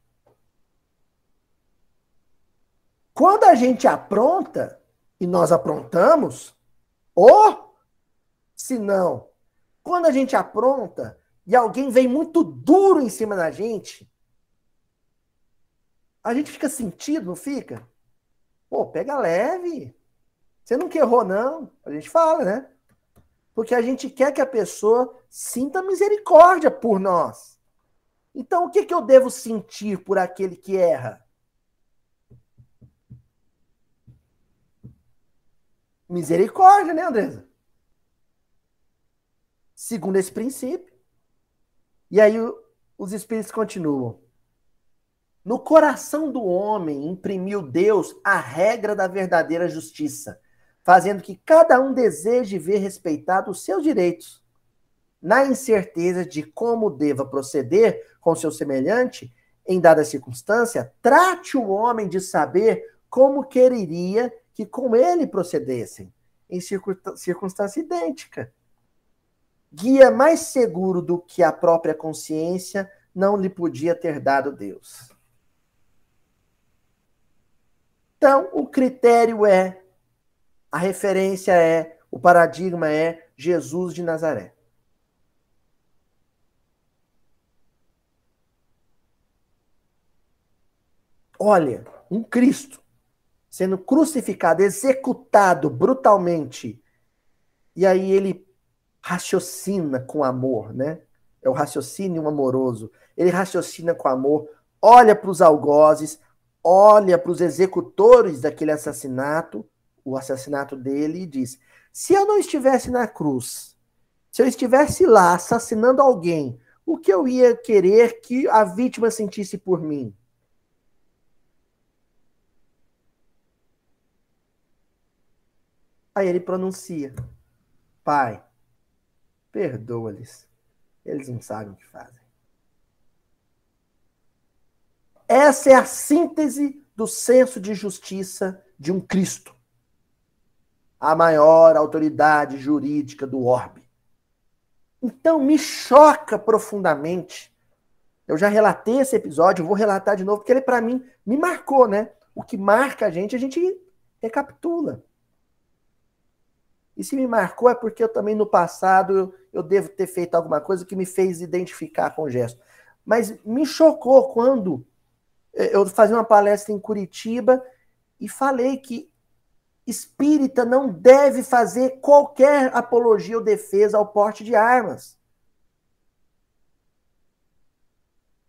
[SPEAKER 1] Quando a gente apronta, e nós aprontamos, ou, se não, quando a gente apronta e alguém vem muito duro em cima da gente, a gente fica sentido, não fica? Pô, pega leve. Você que errou, não. A gente fala, né? Porque a gente quer que a pessoa sinta misericórdia por nós. Então, o que, que eu devo sentir por aquele que erra? Misericórdia, né, Andresa? Segundo esse princípio. E aí os espíritos continuam. No coração do homem imprimiu Deus a regra da verdadeira justiça, fazendo que cada um deseje ver respeitado os seus direitos. Na incerteza de como deva proceder com seu semelhante, em dada circunstância, trate o homem de saber como quereria que com ele procedessem, em circunstância idêntica. Guia mais seguro do que a própria consciência não lhe podia ter dado Deus. Então, o critério é, a referência é, o paradigma é Jesus de Nazaré. Olha, um Cristo sendo crucificado, executado brutalmente. E aí ele raciocina com amor, né? É o raciocínio amoroso. Ele raciocina com amor, olha para os algozes, olha para os executores daquele assassinato, o assassinato dele, e diz: se eu não estivesse na cruz, se eu estivesse lá assassinando alguém, o que eu ia querer que a vítima sentisse por mim? Aí ele pronuncia: Pai, perdoa-lhes. Eles não sabem o que fazem. Essa é a síntese do senso de justiça de um Cristo, a maior autoridade jurídica do orbe. Então me choca profundamente. Eu já relatei esse episódio, vou relatar de novo, porque ele, para mim, me marcou, né? O que marca a gente, a gente recapitula. E se me marcou é porque eu também no passado eu, devo ter feito alguma coisa que me fez identificar com o gesto. Mas me chocou quando é, eu fazia uma palestra em Curitiba e falei que espírita não deve fazer qualquer apologia ou defesa ao porte de armas.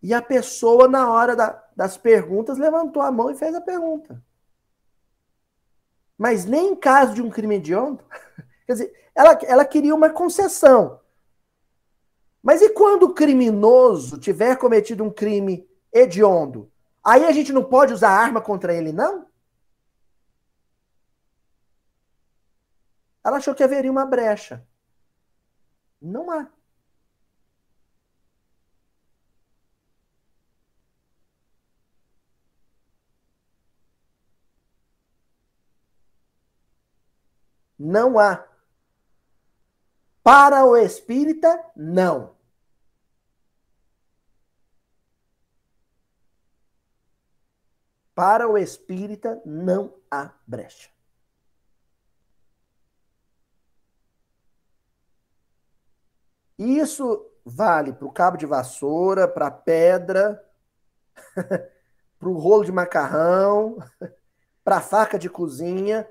[SPEAKER 1] E a pessoa, na hora da, das perguntas, levantou a mão e fez a pergunta. Mas nem em caso de um crime hediondo. (laughs) Quer dizer, ela, ela queria uma concessão. Mas e quando o criminoso tiver cometido um crime hediondo? Aí a gente não pode usar arma contra ele, não? Ela achou que haveria uma brecha. Não há. Não há. Para o espírita, não. Para o espírita, não há brecha. Isso vale para o cabo de vassoura, para a pedra, (laughs) para o rolo de macarrão, (laughs) para a faca de cozinha.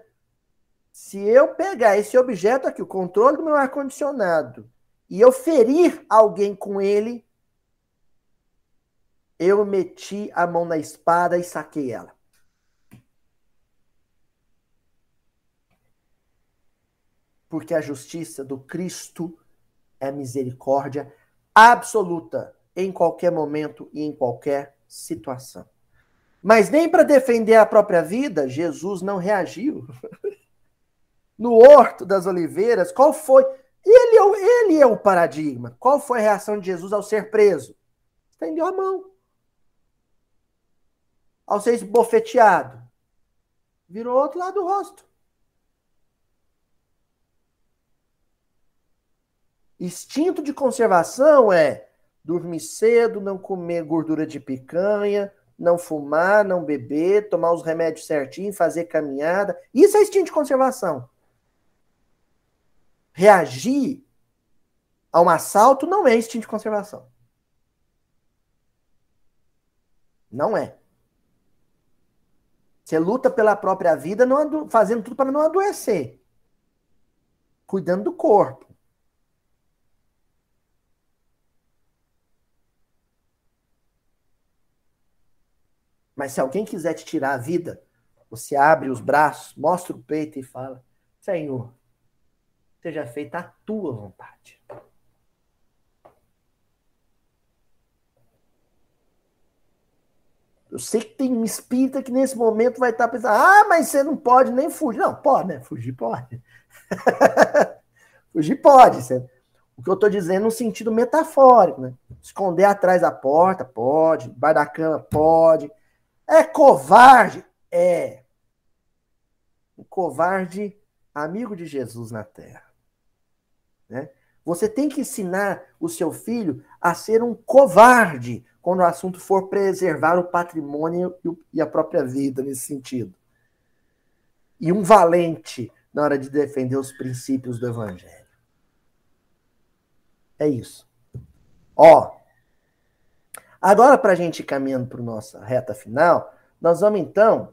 [SPEAKER 1] Se eu pegar esse objeto aqui, o controle do meu ar-condicionado, e eu ferir alguém com ele, eu meti a mão na espada e saquei ela. Porque a justiça do Cristo é misericórdia absoluta em qualquer momento e em qualquer situação. Mas nem para defender a própria vida, Jesus não reagiu. (laughs) no Horto das Oliveiras, qual foi? Ele é, o, ele é o paradigma. Qual foi a reação de Jesus ao ser preso? Estendeu a mão. Ao ser esbofeteado, virou outro lado do rosto. Instinto de conservação é dormir cedo, não comer gordura de picanha, não fumar, não beber, tomar os remédios certinho, fazer caminhada. Isso é instinto de conservação. Reagir a um assalto não é instinto de conservação. Não é. Você luta pela própria vida, não fazendo tudo para não adoecer. Cuidando do corpo. Mas se alguém quiser te tirar a vida, você abre os braços, mostra o peito e fala: Senhor, seja feita a tua vontade. Eu sei que tem um espírita que nesse momento vai estar pensando: ah, mas você não pode nem fugir. Não, pode, né? Fugir pode. (laughs) fugir pode. O que eu estou dizendo no sentido metafórico, né? Esconder atrás da porta, pode. Debaixo da cama, pode. É covarde? É. Um covarde amigo de Jesus na terra. Né? Você tem que ensinar o seu filho a ser um covarde quando o assunto for preservar o patrimônio e a própria vida nesse sentido. E um valente na hora de defender os princípios do evangelho. É isso. Ó, Agora, para a gente ir caminhando para nossa reta final, nós vamos então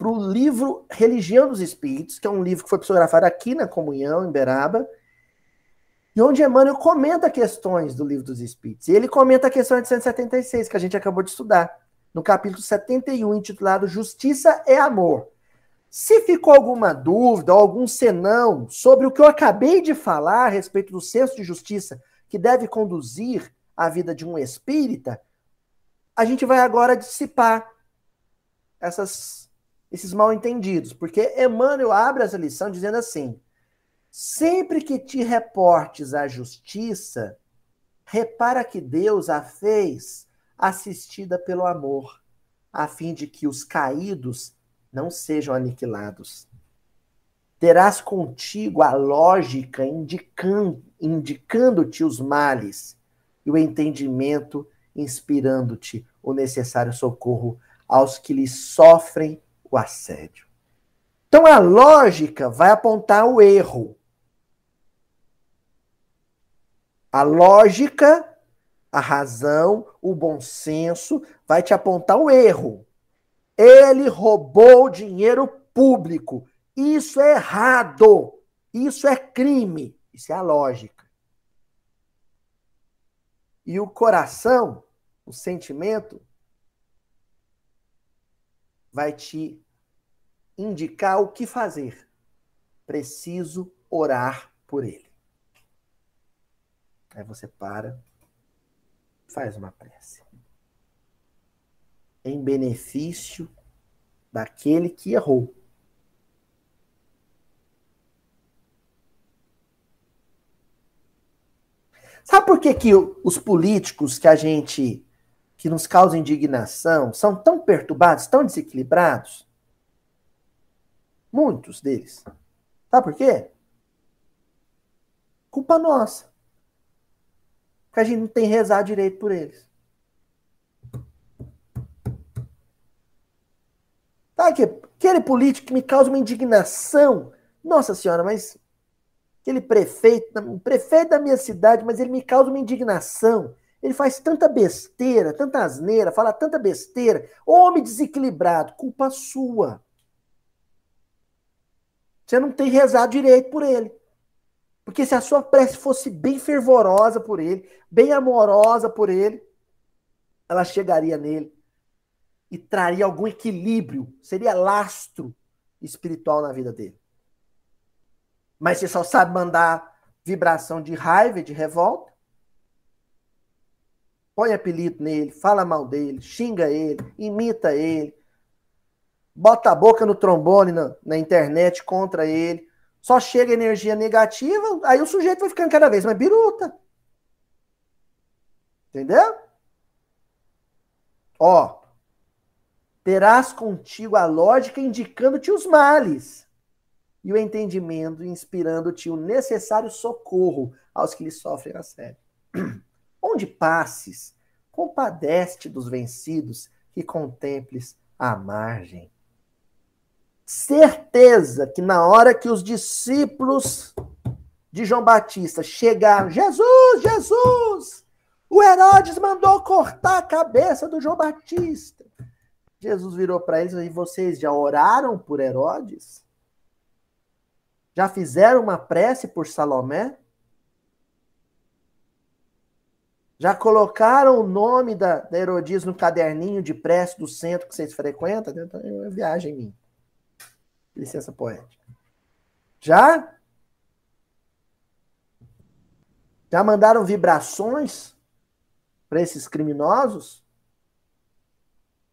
[SPEAKER 1] para o livro Religião dos Espíritos, que é um livro que foi psicografado aqui na Comunhão, em Beraba, e onde Emmanuel comenta questões do livro dos Espíritos. E ele comenta a questão de 176, que a gente acabou de estudar, no capítulo 71, intitulado Justiça é Amor. Se ficou alguma dúvida ou algum senão sobre o que eu acabei de falar a respeito do senso de justiça que deve conduzir a vida de um espírita, a gente vai agora dissipar essas, esses mal entendidos, porque Emmanuel abre essa lição dizendo assim: sempre que te reportes à justiça, repara que Deus a fez assistida pelo amor, a fim de que os caídos não sejam aniquilados. Terás contigo a lógica indicando, indicando-te os males e o entendimento, inspirando-te o necessário socorro aos que lhe sofrem o assédio. Então a lógica vai apontar o erro. A lógica, a razão, o bom senso vai te apontar o erro. Ele roubou dinheiro público. Isso é errado. Isso é crime. Isso é a lógica. E o coração, o sentimento, vai te indicar o que fazer. Preciso orar por ele. Aí você para, faz uma prece. Em benefício daquele que errou. Sabe por que, que os políticos que a gente que nos causam indignação são tão perturbados, tão desequilibrados? Muitos deles. Sabe por quê? Culpa nossa. Que a gente não tem rezar direito por eles. Sabe que aquele político que me causa uma indignação? Nossa senhora, mas aquele prefeito, prefeito da minha cidade, mas ele me causa uma indignação. Ele faz tanta besteira, tanta asneira, fala tanta besteira. Homem desequilibrado, culpa sua. Você não tem rezado direito por ele. Porque se a sua prece fosse bem fervorosa por ele, bem amorosa por ele, ela chegaria nele e traria algum equilíbrio, seria lastro espiritual na vida dele. Mas você só sabe mandar vibração de raiva de revolta. Põe apelido nele, fala mal dele, xinga ele, imita ele, bota a boca no trombone na, na internet contra ele. Só chega energia negativa, aí o sujeito vai ficando cada vez mais biruta. Entendeu? Ó, terás contigo a lógica indicando-te os males e o entendimento inspirando-te o necessário socorro aos que lhe sofrem a sério. (clears throat) Onde passes, compadece dos vencidos e contemples a margem certeza que na hora que os discípulos de João Batista chegaram, Jesus, Jesus, o Herodes mandou cortar a cabeça do João Batista. Jesus virou para eles e vocês já oraram por Herodes? Já fizeram uma prece por Salomé? Já colocaram o nome da, da Herodias no caderninho de prece do centro que vocês frequentam? Então, é uma viagem minha licença poética. Já? Já mandaram vibrações para esses criminosos?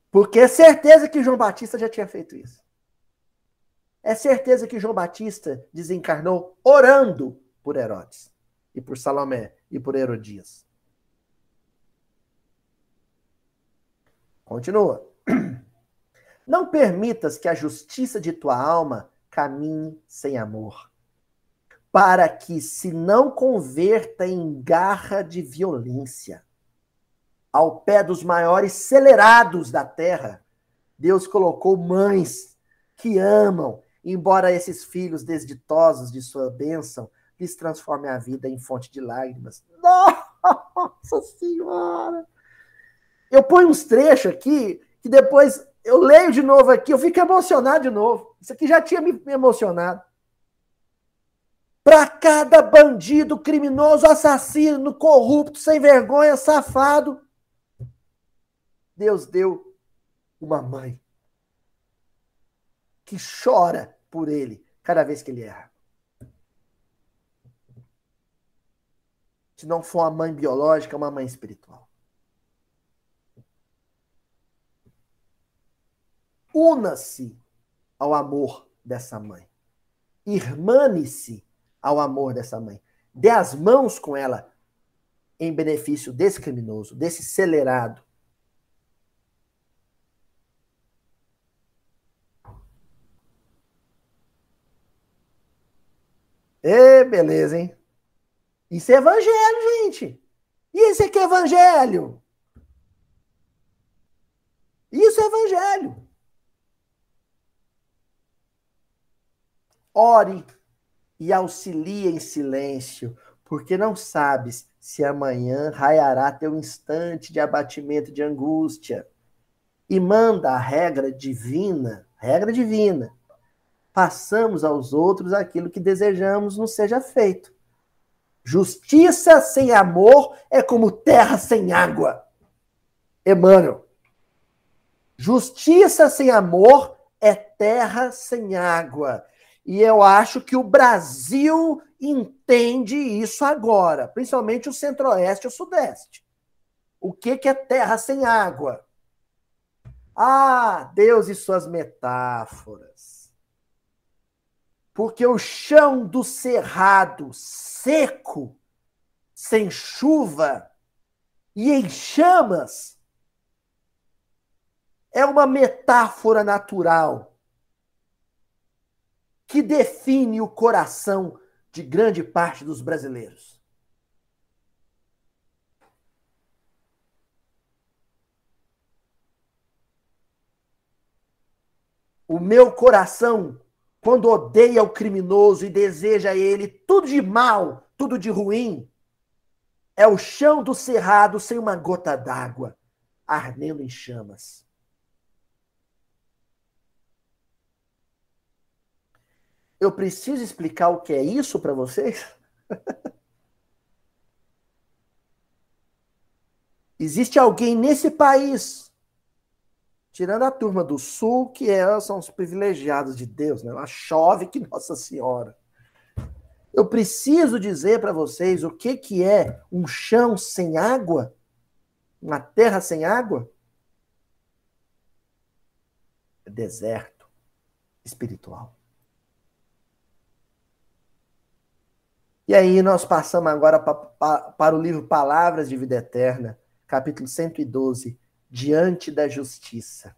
[SPEAKER 1] Porque é certeza que João Batista já tinha feito isso. É certeza que João Batista desencarnou orando por Herodes, e por Salomé, e por Herodias. Continua. (clears throat) Não permitas que a justiça de tua alma caminhe sem amor, para que se não converta em garra de violência. Ao pé dos maiores celerados da terra, Deus colocou mães que amam, embora esses filhos desditosos de sua bênção lhes transformem a vida em fonte de lágrimas. (laughs) Nossa Senhora! Eu ponho uns trechos aqui que depois eu leio de novo aqui, eu fico emocionado de novo. Isso aqui já tinha me emocionado. Para cada bandido, criminoso, assassino, corrupto, sem vergonha, safado, Deus deu uma mãe que chora por ele cada vez que ele erra. Se não for uma mãe biológica, uma mãe espiritual. Una-se ao amor dessa mãe. Irmane-se ao amor dessa mãe. Dê as mãos com ela em benefício desse criminoso, desse celerado. Ê, beleza, hein? Isso é evangelho, gente. Isso é que é evangelho. Isso é evangelho. Ore e auxilie em silêncio, porque não sabes se amanhã raiará teu instante de abatimento de angústia. E manda a regra divina, regra divina, façamos aos outros aquilo que desejamos nos seja feito. Justiça sem amor é como terra sem água. Emmanuel. Justiça sem amor é terra sem água. E eu acho que o Brasil entende isso agora, principalmente o centro-oeste e o sudeste. O que, que é terra sem água? Ah, Deus e suas metáforas. Porque o chão do cerrado seco, sem chuva e em chamas, é uma metáfora natural que define o coração de grande parte dos brasileiros. O meu coração quando odeia o criminoso e deseja ele tudo de mal, tudo de ruim, é o chão do cerrado sem uma gota d'água, ardendo em chamas. Eu preciso explicar o que é isso para vocês? (laughs) Existe alguém nesse país, tirando a turma do sul, que é, são os privilegiados de Deus, né? Lá chove que Nossa Senhora. Eu preciso dizer para vocês o que, que é um chão sem água? Uma terra sem água? É deserto espiritual. E aí nós passamos agora para o livro Palavras de Vida Eterna, capítulo 112, Diante da Justiça.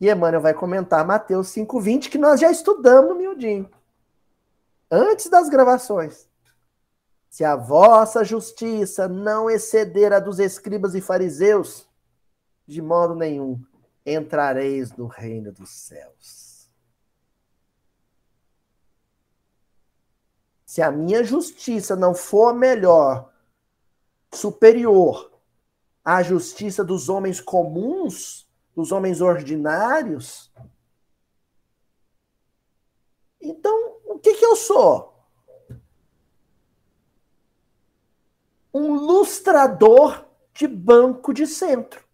[SPEAKER 1] E Emmanuel vai comentar Mateus 5,20, que nós já estudamos no miudinho, antes das gravações. Se a vossa justiça não exceder a dos escribas e fariseus, de modo nenhum entrareis no reino dos céus. Se a minha justiça não for melhor, superior à justiça dos homens comuns, dos homens ordinários, então o que, que eu sou? Um lustrador de banco de centro.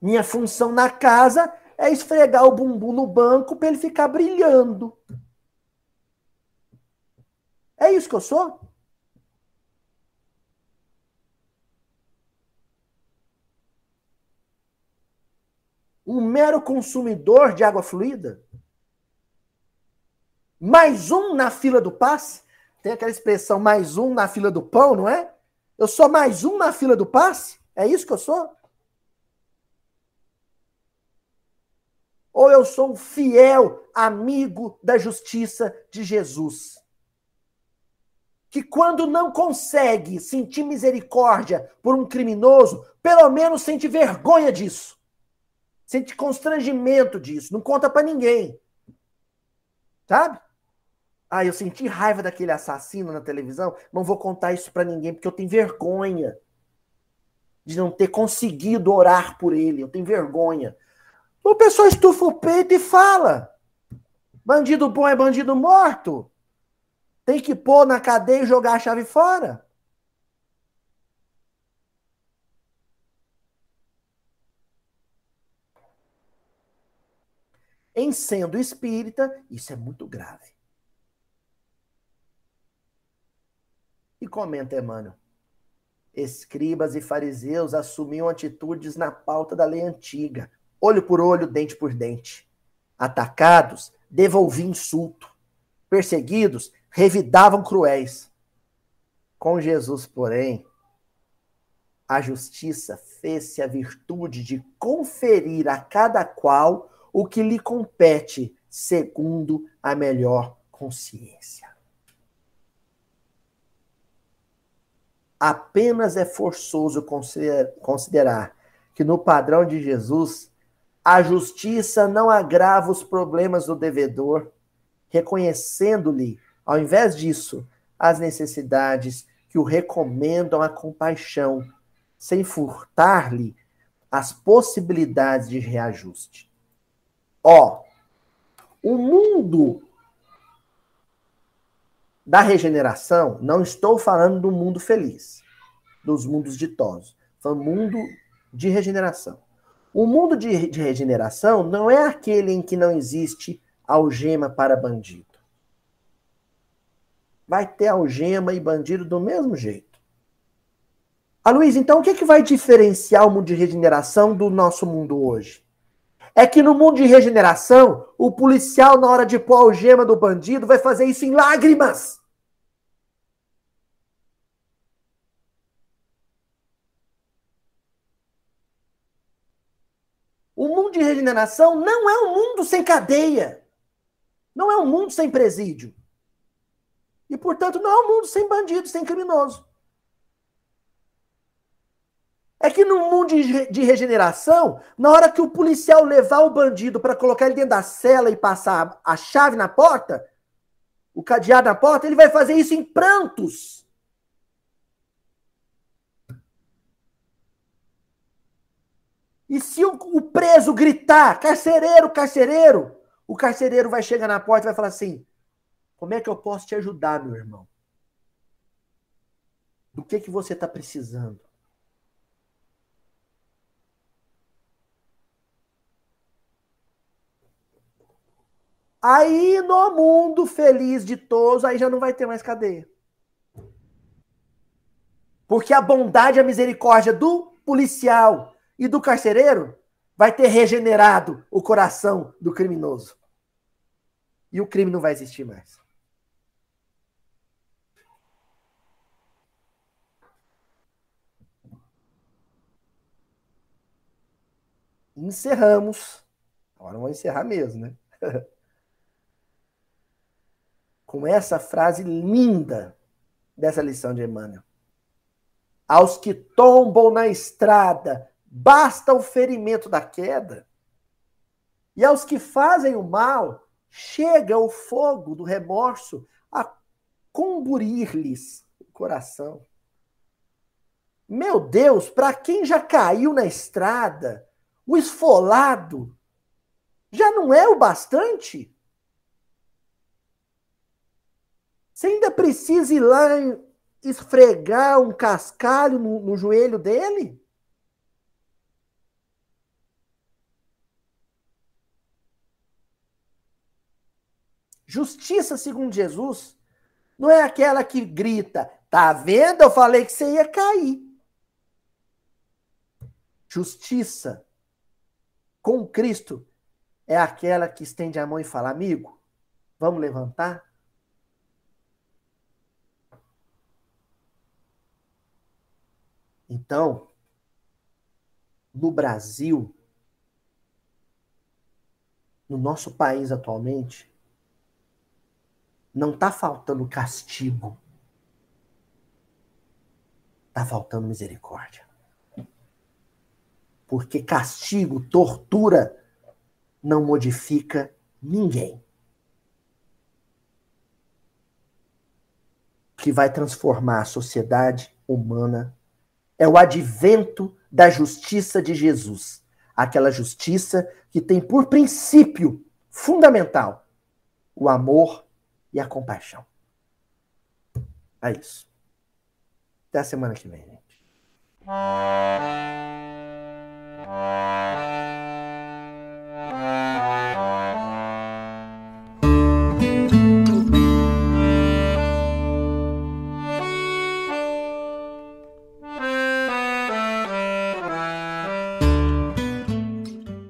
[SPEAKER 1] Minha função na casa é esfregar o bumbum no banco para ele ficar brilhando. É isso que eu sou? Um mero consumidor de água fluida? Mais um na fila do passe? Tem aquela expressão mais um na fila do pão, não é? Eu sou mais um na fila do passe? É isso que eu sou? Ou eu sou um fiel amigo da justiça de Jesus? Que quando não consegue sentir misericórdia por um criminoso, pelo menos sente vergonha disso. Sente constrangimento disso, não conta para ninguém. Sabe? Ah, eu senti raiva daquele assassino na televisão, não vou contar isso para ninguém porque eu tenho vergonha de não ter conseguido orar por ele, eu tenho vergonha. O pessoal estufa o peito e fala: bandido bom é bandido morto. Tem que pôr na cadeia e jogar a chave fora. Em sendo espírita, isso é muito grave. E comenta Emmanuel. Escribas e fariseus assumiam atitudes na pauta da lei antiga, olho por olho, dente por dente. Atacados, devolviam insulto. Perseguidos, revidavam cruéis. Com Jesus, porém, a justiça fez-se a virtude de conferir a cada qual o que lhe compete segundo a melhor consciência. Apenas é forçoso considerar que no padrão de Jesus, a justiça não agrava os problemas do devedor, reconhecendo-lhe ao invés disso, as necessidades que o recomendam a compaixão, sem furtar-lhe as possibilidades de reajuste. Ó, o mundo da regeneração, não estou falando do mundo feliz, dos mundos ditosos, falando mundo de regeneração. O mundo de, de regeneração não é aquele em que não existe algema para bandido vai ter algema e bandido do mesmo jeito. A Luiz, então o que, é que vai diferenciar o mundo de regeneração do nosso mundo hoje? É que no mundo de regeneração, o policial, na hora de pôr a algema do bandido, vai fazer isso em lágrimas. O mundo de regeneração não é um mundo sem cadeia. Não é um mundo sem presídio. E, portanto, não é um mundo sem bandido, sem criminoso. É que no mundo de, regeneração, na hora que o policial levar o bandido para colocar ele dentro da cela e passar a chave na porta, o cadeado na porta, ele vai fazer isso em prantos. E se o preso gritar, carcereiro, carcereiro, o carcereiro vai chegar na porta e vai falar assim: como é que eu posso te ajudar, meu irmão? Do que que você está precisando? Aí no mundo feliz de todos, aí já não vai ter mais cadeia. Porque a bondade e a misericórdia do policial e do carcereiro vai ter regenerado o coração do criminoso. E o crime não vai existir mais. Encerramos. Agora vamos encerrar mesmo, né? (laughs) com essa frase linda dessa lição de Emmanuel. Aos que tombam na estrada, basta o ferimento da queda. E aos que fazem o mal, chega o fogo do remorso a comburir-lhes o coração. Meu Deus, para quem já caiu na estrada, o esfolado já não é o bastante? Você ainda precisa ir lá esfregar um cascalho no, no joelho dele? Justiça, segundo Jesus, não é aquela que grita, tá vendo? Eu falei que você ia cair. Justiça com Cristo é aquela que estende a mão e fala: amigo, vamos levantar? Então, no Brasil, no nosso país atualmente, não está faltando castigo. Está faltando misericórdia. Porque castigo, tortura, não modifica ninguém. Que vai transformar a sociedade humana é o advento da justiça de Jesus. Aquela justiça que tem por princípio fundamental o amor e a compaixão. É isso. Até a semana que vem, gente. Thank you.